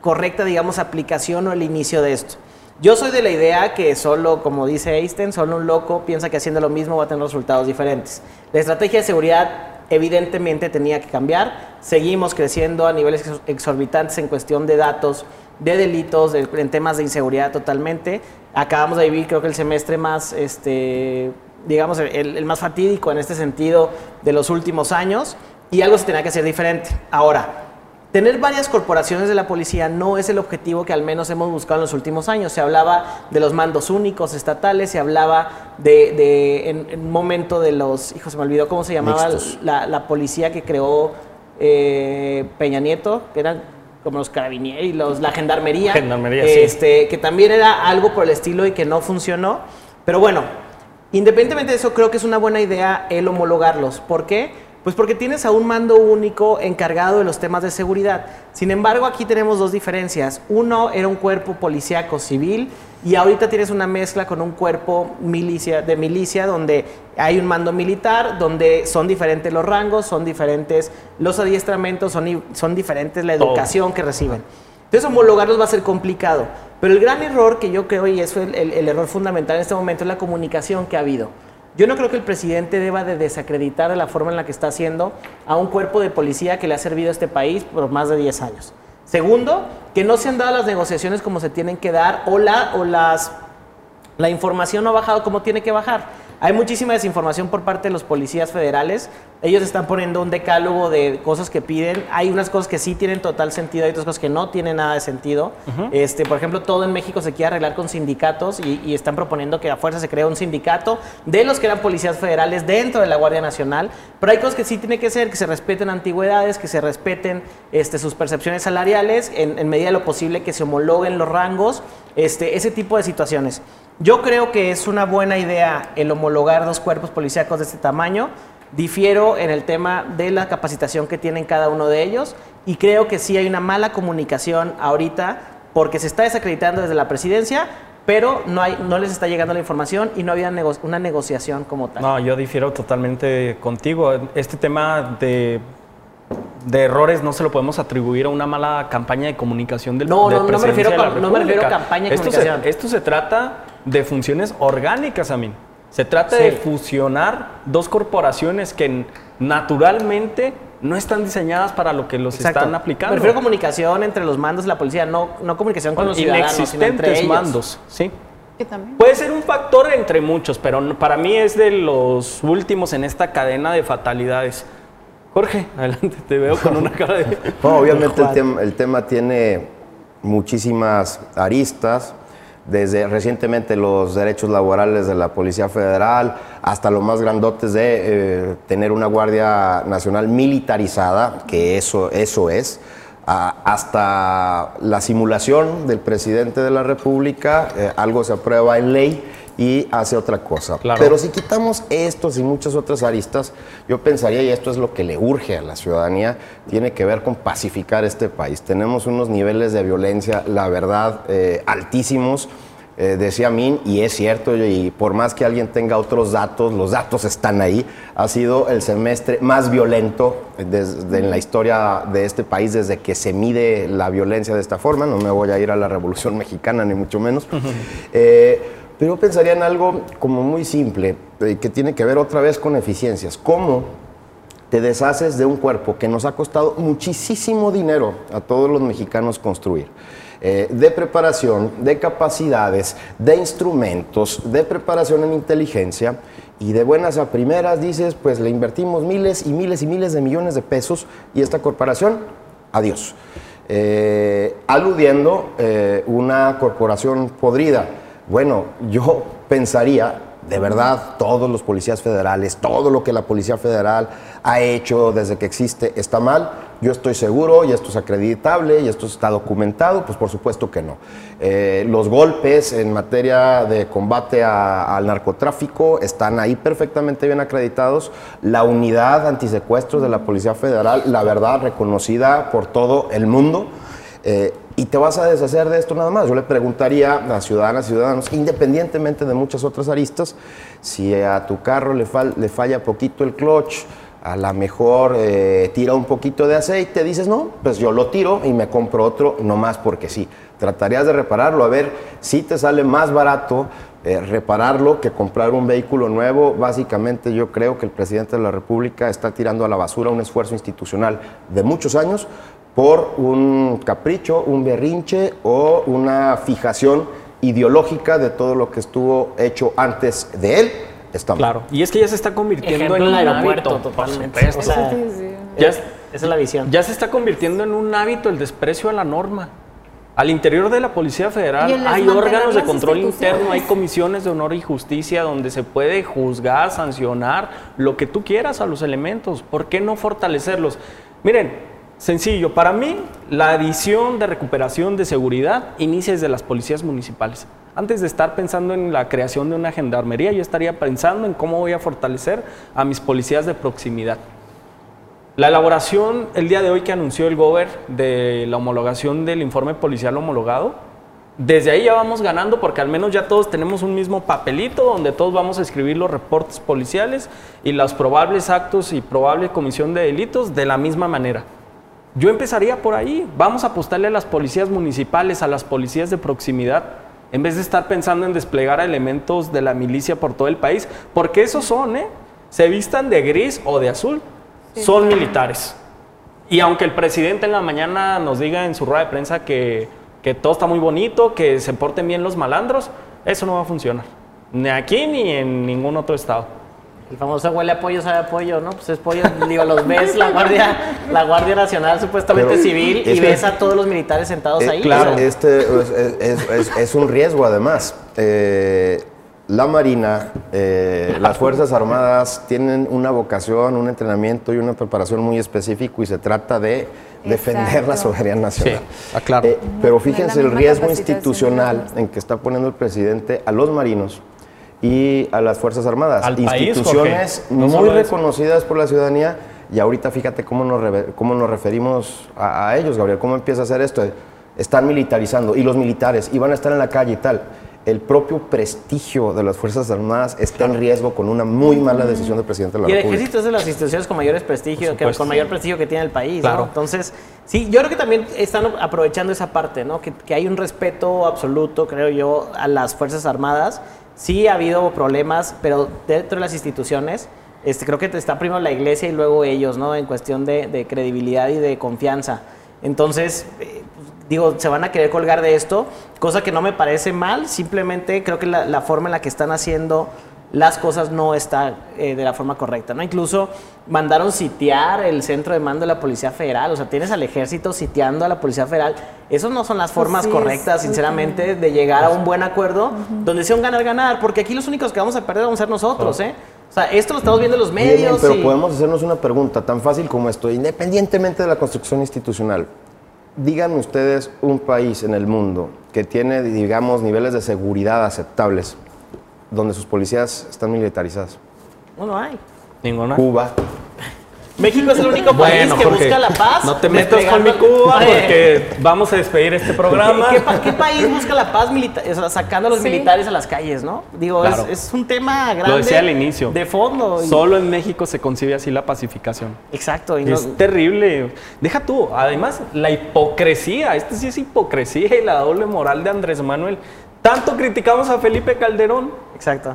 Speaker 5: correcta, digamos, aplicación o el inicio de esto. Yo soy de la idea que solo, como dice Einstein, solo un loco piensa que haciendo lo mismo va a tener resultados diferentes. La estrategia de seguridad evidentemente tenía que cambiar. Seguimos creciendo a niveles exorbitantes en cuestión de datos, de delitos, en temas de inseguridad totalmente. Acabamos de vivir, creo que el semestre más, este, digamos, el, el más fatídico en este sentido de los últimos años y algo se tenía que hacer diferente. Ahora, Tener varias corporaciones de la policía no es el objetivo que al menos hemos buscado en los últimos años. Se hablaba de los mandos únicos estatales, se hablaba de, en, un momento de los, hijo, se me olvidó cómo se llamaba la, policía que creó eh, Peña Nieto, que eran como los carabinieri, los, la gendarmería,
Speaker 2: gendarmería
Speaker 5: este, que también era algo por el estilo y que no funcionó. Pero bueno, independientemente de eso, creo que es una buena idea el homologarlos. ¿Por qué? Pues porque tienes a un mando único encargado de los temas de seguridad. Sin embargo, aquí tenemos dos diferencias. Uno era un cuerpo policíaco civil y ahorita tienes una mezcla con un cuerpo milicia, de milicia donde hay un mando militar, donde son diferentes los rangos, son diferentes los adiestramentos, son, son diferentes la educación que reciben. Entonces homologarlos va a ser complicado. Pero el gran error que yo creo, y eso es el error fundamental en este momento, es la comunicación que ha habido. Yo no creo que el presidente deba de desacreditar de la forma en la que está haciendo a un cuerpo de policía que le ha servido a este país por más de 10 años. Segundo, que no se han dado las negociaciones como se tienen que dar o la, o las, la información no ha bajado como tiene que bajar. Hay muchísima desinformación por parte de los policías federales. Ellos están poniendo un decálogo de cosas que piden. Hay unas cosas que sí tienen total sentido, hay otras cosas que no tienen nada de sentido. este, por ejemplo, todo en México se quiere arreglar con sindicatos y, están proponiendo que a fuerza se cree un sindicato de los que eran policías federales dentro de la Guardia Nacional. Pero hay cosas que sí tiene que ser, que se respeten antigüedades, que se respeten este, sus percepciones salariales, en, en medida de lo posible que se homologuen los rangos, este, ese tipo de situaciones. Yo creo que es una buena idea el homologar dos cuerpos policíacos de este tamaño. Difiero en el tema de la capacitación que tienen cada uno de ellos y creo que sí hay una mala comunicación ahorita porque se está desacreditando desde la presidencia, pero no, hay, no les está llegando la información y no había una negociación como tal.
Speaker 2: No, yo difiero totalmente contigo. Este tema de de errores no se lo podemos atribuir a una mala campaña de comunicación del
Speaker 5: No, no, no me refiero, no me refiero a campaña de comunicación.
Speaker 2: esto se trata de funciones orgánicas, a mí. Se trata de fusionar dos corporaciones que naturalmente no están diseñadas para lo que los están aplicando.
Speaker 5: Me refiero a comunicación entre los mandos de la policía, no, no comunicación con los ciudadanos,
Speaker 2: Inexistentes mandos, sí. Puede ser un factor entre muchos, pero para mí es de los últimos en esta cadena de fatalidades. Jorge, adelante, te veo con una cara de...
Speaker 4: obviamente el tema tiene muchísimas aristas desde recientemente los derechos laborales de la Policía Federal hasta lo más grandotes de eh, tener una Guardia Nacional militarizada, que eso, eso es, hasta la simulación del presidente de la República, eh, algo se aprueba en ley y hace otra cosa. Pero si quitamos estos y muchas otras aristas, yo pensaría, y esto es lo que le urge a la ciudadanía, tiene que ver con pacificar este país. Tenemos unos niveles de violencia, la verdad, eh, altísimos. Eh, decía Min, y es cierto, y por más que alguien tenga otros datos, los datos están ahí, ha sido el semestre más violento desde, en la historia de este país desde que se mide la violencia de esta forma. No me voy a ir a la Revolución Mexicana, ni mucho menos. Pero pensaría en algo como muy simple, eh, que tiene que ver otra vez con eficiencias. ¿Cómo te deshaces de un cuerpo que nos ha costado muchísimo dinero a todos los mexicanos construir? Eh, de preparación, de capacidades, de instrumentos, de preparación en inteligencia, y de buenas a primeras dices, pues le invertimos miles y miles y miles de millones de pesos y esta corporación, adiós. Eh, aludiendo una corporación podrida bueno, yo pensaría, de verdad, todos los policías federales, todo lo que la Policía Federal ha hecho desde que existe está mal. Yo estoy seguro y esto es acreditable y esto está documentado, pues por supuesto que no. Eh, los golpes en materia de combate al narcotráfico están ahí perfectamente bien acreditados. La unidad antisecuestros de la Policía Federal, la verdad, reconocida por todo el mundo. Eh, y te vas a deshacer de esto nada más. Yo le preguntaría a ciudadanas y ciudadanos, independientemente de muchas otras aristas, si a tu carro le, le falla poquito el clutch, a lo mejor eh, tira un poquito de aceite, dices, no, pues yo lo tiro y me compro otro, no más porque sí. Tratarías de repararlo, a ver si te sale más barato eh, repararlo que comprar un vehículo nuevo. Básicamente yo creo que el presidente de la República está tirando a la basura un esfuerzo institucional de muchos años por un capricho, un berrinche o una fijación ideológica de todo lo que estuvo hecho antes de él. Estamos.
Speaker 2: Claro, y es que ya se está convirtiendo en un
Speaker 5: aeropuerto, totalmente. esa es la visión.
Speaker 2: Ya se está convirtiendo en un hábito el desprecio a la norma. Al interior de la Policía Federal hay órganos de control interno, hay comisiones de honor y justicia donde se puede juzgar, sancionar lo que tú quieras a los elementos. ¿Por qué no fortalecerlos? Miren, Sencillo, para mí la adición de recuperación de seguridad inicia desde las policías municipales. Antes de estar pensando en la creación de una gendarmería, yo estaría pensando en cómo voy a fortalecer a mis policías de proximidad. La elaboración el día de hoy que anunció el GOBER de la homologación del informe policial homologado, desde ahí ya vamos ganando porque al menos ya todos tenemos un mismo papelito donde todos vamos a escribir los reportes policiales y los probables actos y probable comisión de delitos de la misma manera. Yo empezaría por ahí. Vamos a apostarle a las policías municipales, a las policías de proximidad, en vez de estar pensando en desplegar elementos de la milicia por todo el país, porque esos son, ¿eh? Se vistan de gris o de azul, son militares. Y aunque el presidente en la mañana nos diga en su rueda de prensa que, que todo está muy bonito, que se porten bien los malandros, eso no va a funcionar. Ni aquí ni en ningún otro estado.
Speaker 5: El famoso huele a pollo, sabe a pollo, ¿no? Pues es pollo, digo, los ves, la Guardia, la Guardia Nacional supuestamente civil, y ves a todos los militares sentados
Speaker 4: eh,
Speaker 5: ahí.
Speaker 4: Claro, este es, un riesgo además. Eh, la Marina, eh, las Fuerzas Armadas tienen una vocación, un entrenamiento y una preparación muy específico y se trata de defender la soberanía nacional.
Speaker 2: Sí, claro.
Speaker 4: pero fíjense el riesgo institucional en que está poniendo el presidente a los marinos y a las Fuerzas Armadas. Instituciones muy reconocidas por la ciudadanía y ahorita fíjate cómo nos, cómo nos referimos a, ellos, Gabriel, cómo empieza a hacer esto. Están militarizando y los militares iban a estar en la calle y tal. El propio prestigio de las Fuerzas Armadas está en riesgo con una muy mala decisión del presidente de la República.
Speaker 5: Y el ejército es de las instituciones con mayores prestigio, que, con mayor prestigio que tiene el país. Entonces, sí, yo creo que también están aprovechando esa parte, ¿no? Que, que hay un respeto absoluto, creo yo, a las Fuerzas Armadas Sí ha habido problemas, pero dentro de las instituciones, este, creo que está primero la iglesia y luego ellos, ¿no? En cuestión de, credibilidad y de confianza. Entonces, eh, digo, se van a querer colgar de esto, cosa que no me parece mal, simplemente creo que la, forma en la que están haciendo las cosas no está eh, de la forma correcta, ¿no? Incluso mandaron sitiar el centro de mando de la Policía Federal, o sea, tienes al ejército sitiando a la Policía Federal. Esas no son las formas correctas, sinceramente, de llegar a un buen acuerdo donde sea un ganar-ganar, porque aquí los únicos que vamos a perder vamos a ser nosotros, ¿eh? O sea, esto lo estamos viendo en los medios.
Speaker 4: pero podemos hacernos una pregunta tan fácil como esto, independientemente de la construcción institucional. Díganme ustedes un país en el mundo que tiene, digamos, niveles de seguridad aceptables, donde sus policías están militarizadas.
Speaker 5: No, no hay.
Speaker 2: Ninguna.
Speaker 4: Cuba.
Speaker 5: México es el único país que busca la paz.
Speaker 2: No te metas con mi Cuba porque vamos a despedir este programa.
Speaker 5: ¿Qué, país busca la paz sacando a los militares a las calles, no? Digo, es, un tema grande.
Speaker 2: Lo decía al inicio.
Speaker 5: De fondo.
Speaker 2: Solo en México se concibe así la pacificación.
Speaker 5: Exacto.
Speaker 2: es terrible. Deja tú, además, la hipocresía. Esto sí es hipocresía y la doble moral de Andrés Manuel. Tanto criticamos a Felipe Calderón.
Speaker 5: Exacto.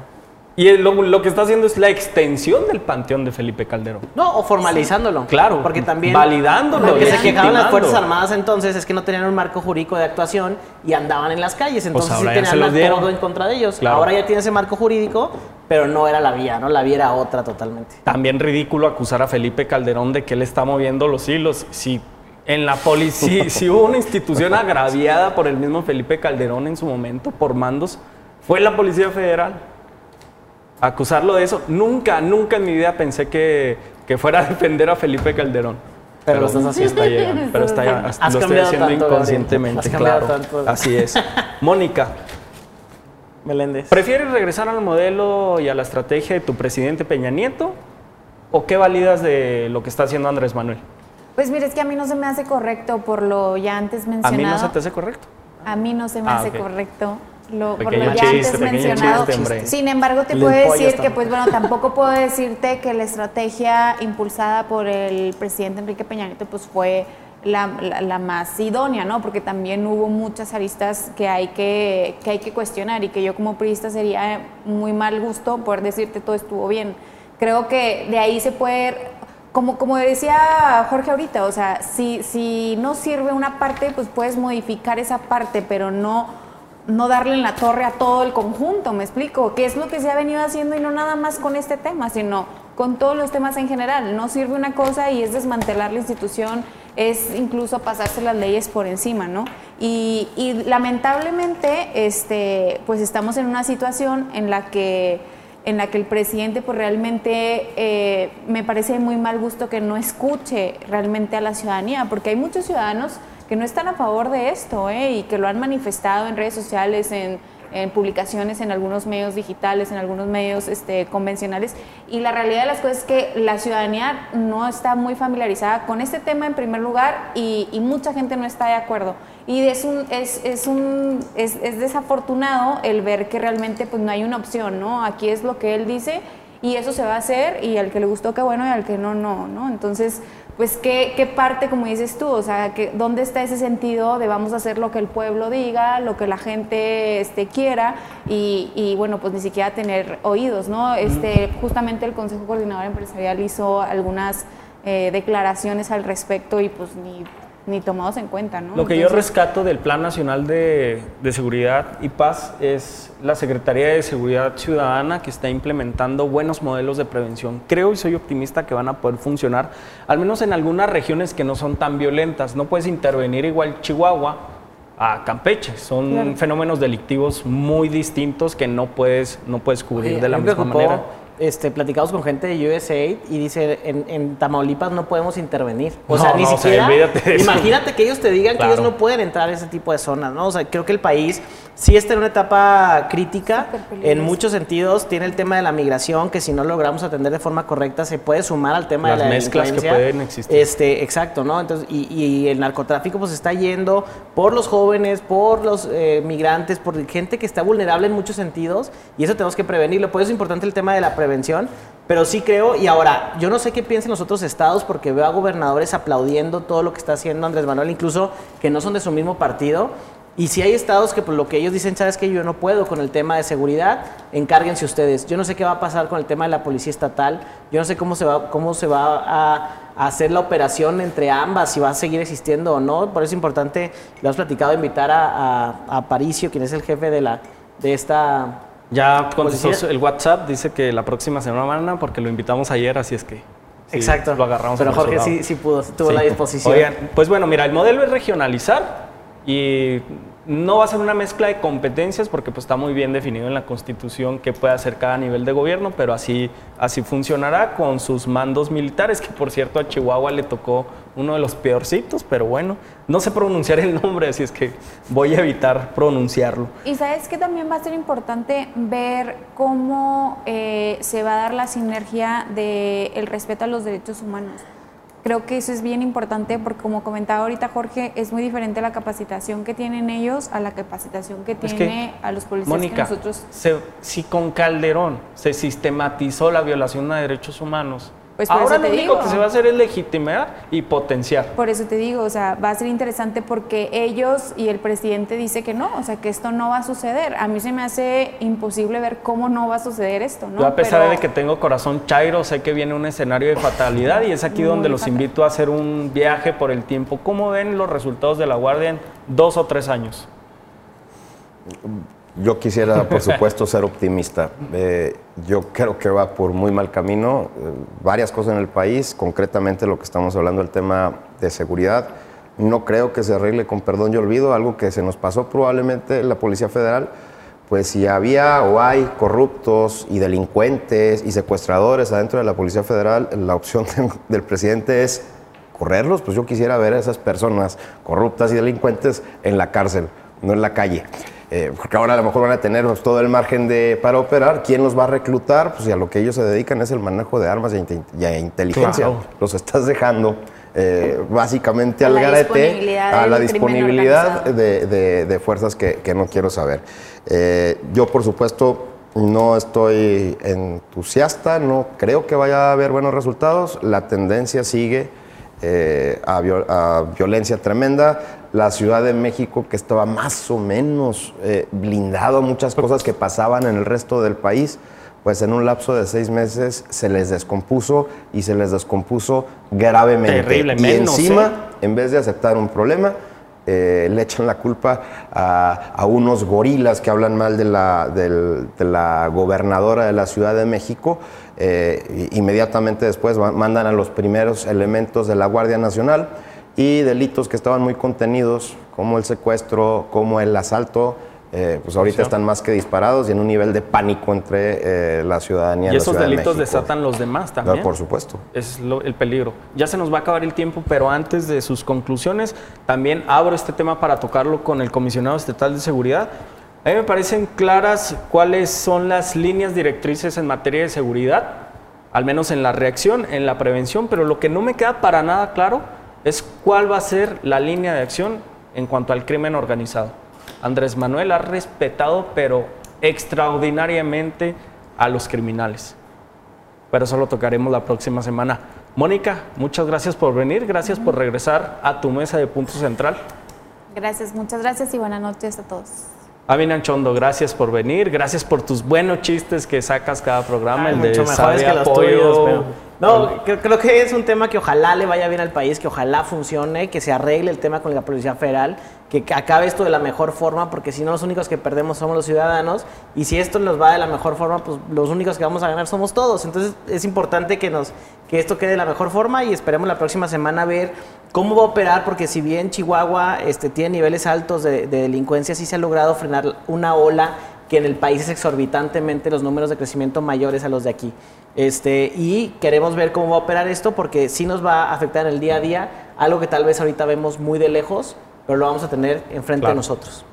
Speaker 2: Y lo, que está haciendo es la extensión del panteón de Felipe Calderón.
Speaker 5: No, o formalizándolo.
Speaker 2: Claro.
Speaker 5: Porque también.
Speaker 2: Validándolo.
Speaker 5: Lo que se quejaban las Fuerzas Armadas entonces es que no tenían un marco jurídico de actuación y andaban en las calles. Pues entonces sí tenían todo en contra de ellos. Ahora ya tiene ese marco jurídico, pero no era la vía, ¿no? La vía era otra totalmente.
Speaker 2: También ridículo acusar a Felipe Calderón de que él está moviendo los hilos. Si en la policía, si hubo una institución agraviada por el mismo Felipe Calderón en su momento por mandos, fue la Policía Federal acusarlo de eso. Nunca, nunca en mi vida pensé que, fuera a defender a Felipe Calderón.
Speaker 5: Pero, lo estás haciendo.
Speaker 2: Está pero está, lo estoy haciendo inconscientemente, claro. Así es. Mónica.
Speaker 5: Meléndez.
Speaker 2: ¿Prefieres regresar al modelo y a la estrategia de tu presidente Peña Nieto? ¿O qué validas de lo que está haciendo Andrés Manuel?
Speaker 3: Pues mire, es que a mí no se me hace correcto por lo ya antes mencionado. ¿A mí
Speaker 2: no se te hace correcto?
Speaker 3: A mí no se me ah, hace correcto lo, por lo ya antes mencionado. Sin embargo, te puedo decir que, pues bueno, tampoco puedo decirte que la estrategia impulsada por el presidente Enrique Peña Nieto pues fue la, la, más idónea, ¿no? Porque también hubo muchas aristas que hay que, que hay que cuestionar y que yo como periodista sería muy mal gusto poder decirte todo estuvo bien. Creo que de ahí se puede como, como decía Jorge ahorita, o sea, si, si no sirve una parte, pues puedes modificar esa parte, pero no no darle en la torre a todo el conjunto, me explico, ¿Qué es lo que se ha venido haciendo y no nada más con este tema, sino con todos los temas en general. No sirve una cosa y es desmantelar la institución, es incluso pasarse las leyes por encima, ¿no? Y, lamentablemente, este, pues estamos en una situación en la que en la que el presidente pues realmente eh, me parece muy mal gusto que no escuche realmente a la ciudadanía, porque hay muchos ciudadanos que no están a favor de esto ¿eh? y que lo han manifestado en redes sociales, en, publicaciones, en algunos medios digitales, en algunos medios este, convencionales. Y la realidad de las cosas es que la ciudadanía no está muy familiarizada con este tema en primer lugar y, mucha gente no está de acuerdo. Y es, un, es, es, un, es, es, desafortunado el ver que realmente pues, no hay una opción, ¿no? Aquí es lo que él dice y eso se va a hacer y al que le gustó, qué bueno, y al que no, no, ¿no? Entonces pues ¿qué, parte, como dices tú, o sea, que, ¿dónde está ese sentido de vamos a hacer lo que el pueblo diga, lo que la gente este, quiera y, bueno, pues ni siquiera tener oídos, ¿no? Este, justamente el Consejo Coordinador Empresarial hizo algunas eh, declaraciones al respecto y pues ni ni tomados en cuenta. ¿no?
Speaker 2: Lo que yo rescato del Plan Nacional de, Seguridad y Paz es la Secretaría de Seguridad Ciudadana que está implementando buenos modelos de prevención. Creo y soy optimista que van a poder funcionar, al menos en algunas regiones que no son tan violentas. No puedes intervenir igual Chihuahua a Campeche. Son fenómenos delictivos muy distintos que no puedes, no puedes cubrir de la misma manera
Speaker 5: este, platicamos con gente de USAID y dice, en, Tamaulipas no podemos intervenir. O sea, ni siquiera... imagínate que ellos te digan que ellos no pueden entrar a ese tipo de zonas, ¿no? O sea, creo que el país sí está en una etapa crítica en muchos sentidos. Tiene el tema de la migración, que si no logramos atender de forma correcta, se puede sumar al tema de la
Speaker 2: mezclas que pueden existir.
Speaker 5: Este, exacto, ¿no? Entonces, y, el narcotráfico pues está yendo por los jóvenes, por los eh, migrantes, por gente que está vulnerable en muchos sentidos, y eso tenemos que prevenirlo. Por eso es importante el tema de la prevención. Pero sí creo, y ahora, yo no sé qué piensan los otros estados, porque veo a gobernadores aplaudiendo todo lo que está haciendo Andrés Manuel, incluso que no son de su mismo partido, y si hay estados que por lo que ellos dicen, sabes que yo no puedo con el tema de seguridad, encárguense ustedes. Yo no sé qué va a pasar con el tema de la policía estatal, yo no sé cómo se va, cómo se va a hacer la operación entre ambas, si va a seguir existiendo o no. Por eso es importante, lo has platicado, invitar a, a, Paricio, quien es el jefe de, la, de esta...
Speaker 2: Ya contestó el WhatsApp, dice que la próxima semana, porque lo invitamos ayer, así es que...
Speaker 5: Exacto.
Speaker 2: Lo agarramos.
Speaker 5: Pero Jorge sí, sí pudo, tuvo la disposición. Oigan,
Speaker 2: pues bueno, mira, el modelo es regionalizar y no va a ser una mezcla de competencias porque pues, está muy bien definido en la Constitución qué puede hacer cada nivel de gobierno, pero así, así funcionará con sus mandos militares, que por cierto a Chihuahua le tocó uno de los peorcitos, pero bueno, no sé pronunciar el nombre, así es que voy a evitar pronunciarlo.
Speaker 3: Y sabes que también va a ser importante ver cómo eh, se va a dar la sinergia del respeto a los derechos humanos. Creo que eso es bien importante porque como comentaba ahorita Jorge, es muy diferente la capacitación que tienen ellos a la capacitación que tiene a los policías
Speaker 2: Mónica,
Speaker 3: que nosotros...
Speaker 2: si con Calderón se sistematizó la violación de derechos humanos,
Speaker 3: pues
Speaker 2: Ahora lo único que se va a hacer es legitimar y potenciar.
Speaker 3: Por eso te digo, o sea, va a ser interesante porque ellos y el presidente dice que no, o sea, que esto no va a suceder. A mí se me hace imposible ver cómo no va a suceder esto, ¿no?
Speaker 2: Yo a pesar de que tengo corazón chairo, sé que viene un escenario de fatalidad y es aquí donde los invito a hacer un viaje por el tiempo. ¿Cómo ven los resultados de la Guardia en dos o tres años?
Speaker 4: Yo quisiera, por supuesto, ser optimista. Eh, yo creo que va por muy mal camino. Eh, varias cosas en el país, concretamente lo que estamos hablando, el tema de seguridad. No creo que se arregle con perdón y olvido, algo que se nos pasó probablemente la Policía Federal. Pues si había o hay corruptos y delincuentes y secuestradores adentro de la Policía Federal, la opción del presidente es correrlos. Pues yo quisiera ver a esas personas corruptas y delincuentes en la cárcel, no en la calle. Eh, porque ahora a lo mejor van a tener todo el margen de, para operar. ¿Quién los va a reclutar? Pues a lo que ellos se dedican es el manejo de armas y a inteligencia. Los estás dejando eh, básicamente al garete, a la disponibilidad de, fuerzas que, no quiero saber. Eh, yo, por supuesto, no estoy entusiasta, no creo que vaya a haber buenos resultados. La tendencia sigue a, a violencia tremenda la Ciudad de México, que estaba más o menos eh, blindado a muchas cosas que pasaban en el resto del país, pues en un lapso de seis meses se les descompuso y se les descompuso gravemente.
Speaker 2: Terrible,
Speaker 4: y encima, ¿eh? en vez de aceptar un problema, eh, le echan la culpa a, unos gorilas que hablan mal de la, de la gobernadora de la Ciudad de México. inmediatamente después mandan a los primeros elementos de la Guardia Nacional y delitos que estaban muy contenidos, como el secuestro, como el asalto, eh, pues ahorita están más que disparados y en un nivel de pánico entre eh, la ciudadanía.
Speaker 2: Y esos delitos desatan los demás también.
Speaker 4: por supuesto.
Speaker 2: Es el peligro. Ya se nos va a acabar el tiempo, pero antes de sus conclusiones, también abro este tema para tocarlo con el comisionado estatal de seguridad. A mí me parecen claras cuáles son las líneas directrices en materia de seguridad, al menos en la reacción, en la prevención, pero lo que no me queda para nada claro es cuál va a ser la línea de acción en cuanto al crimen organizado. Andrés Manuel ha respetado, pero extraordinariamente, a los criminales. Pero eso lo tocaremos la próxima semana. Mónica, muchas gracias por venir, gracias por regresar a tu mesa de punto central.
Speaker 3: Gracias, muchas gracias y buenas noches a todos.
Speaker 2: Amin Chondo, gracias por venir, gracias por tus buenos chistes que sacas cada programa,
Speaker 5: el de mejores que los tuyos, pero... No, creo, que es un tema que ojalá le vaya bien al país, que ojalá funcione, que se arregle el tema con la Policía Federal, que acabe esto de la mejor forma, porque si no los únicos que perdemos somos los ciudadanos, y si esto nos va de la mejor forma, pues los únicos que vamos a ganar somos todos. Entonces es importante que, nos, que esto quede de la mejor forma y esperemos la próxima semana ver cómo va a operar, porque si bien Chihuahua este, tiene niveles altos de, de delincuencia, sí se ha logrado frenar una ola que en el país es exorbitantemente los números de crecimiento mayores a los de aquí. Este, y queremos ver cómo va a operar esto porque sí nos va a afectar en el día a día, algo que tal vez ahorita vemos muy de lejos, pero lo vamos a tener enfrente de nosotros.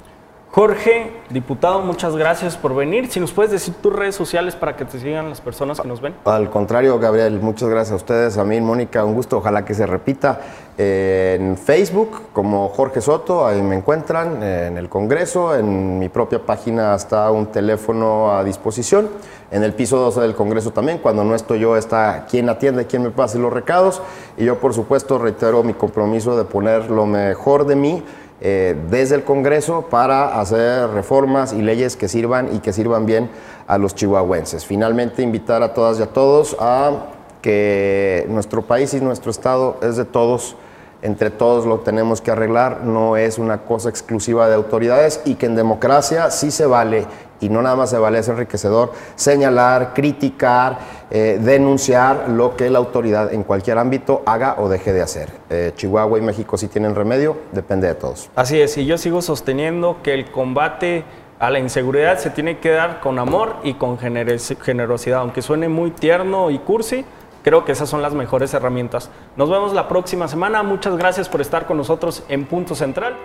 Speaker 2: Jorge, diputado, muchas gracias por venir. Si nos puedes decir tus redes sociales para que te sigan las personas que nos ven.
Speaker 4: Al contrario, Gabriel, muchas gracias a ustedes, a mí, Mónica, un gusto, ojalá que se repita. en Facebook, como Jorge Soto, ahí me encuentran, en el Congreso, en mi propia página está un teléfono a disposición. En el piso 12 del Congreso también, cuando no estoy yo, está quien atiende, quien me pase los recados. Y yo, por supuesto, reitero mi compromiso de poner lo mejor de mí eh, desde el Congreso para hacer reformas y leyes que sirvan y que sirvan bien a los chihuahuenses. Finalmente, invitar a todas y a todos a que nuestro país y nuestro Estado es de todos entre todos lo tenemos que arreglar, no es una cosa exclusiva de autoridades y que en democracia sí se vale, y no nada más se vale, es enriquecedor, señalar, criticar, eh, denunciar lo que la autoridad en cualquier ámbito haga o deje de hacer. Eh, Chihuahua y México sí tienen remedio, depende de todos.
Speaker 2: Así es, y yo sigo sosteniendo que el combate a la inseguridad se tiene que dar con amor y con generosidad, aunque suene muy tierno y cursi Creo que esas son las mejores herramientas. Nos vemos la próxima semana. Muchas gracias por estar con nosotros en Punto Central.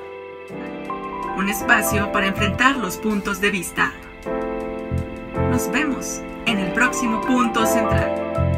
Speaker 1: Un espacio para enfrentar los puntos de vista. Nos vemos en el próximo Punto Central.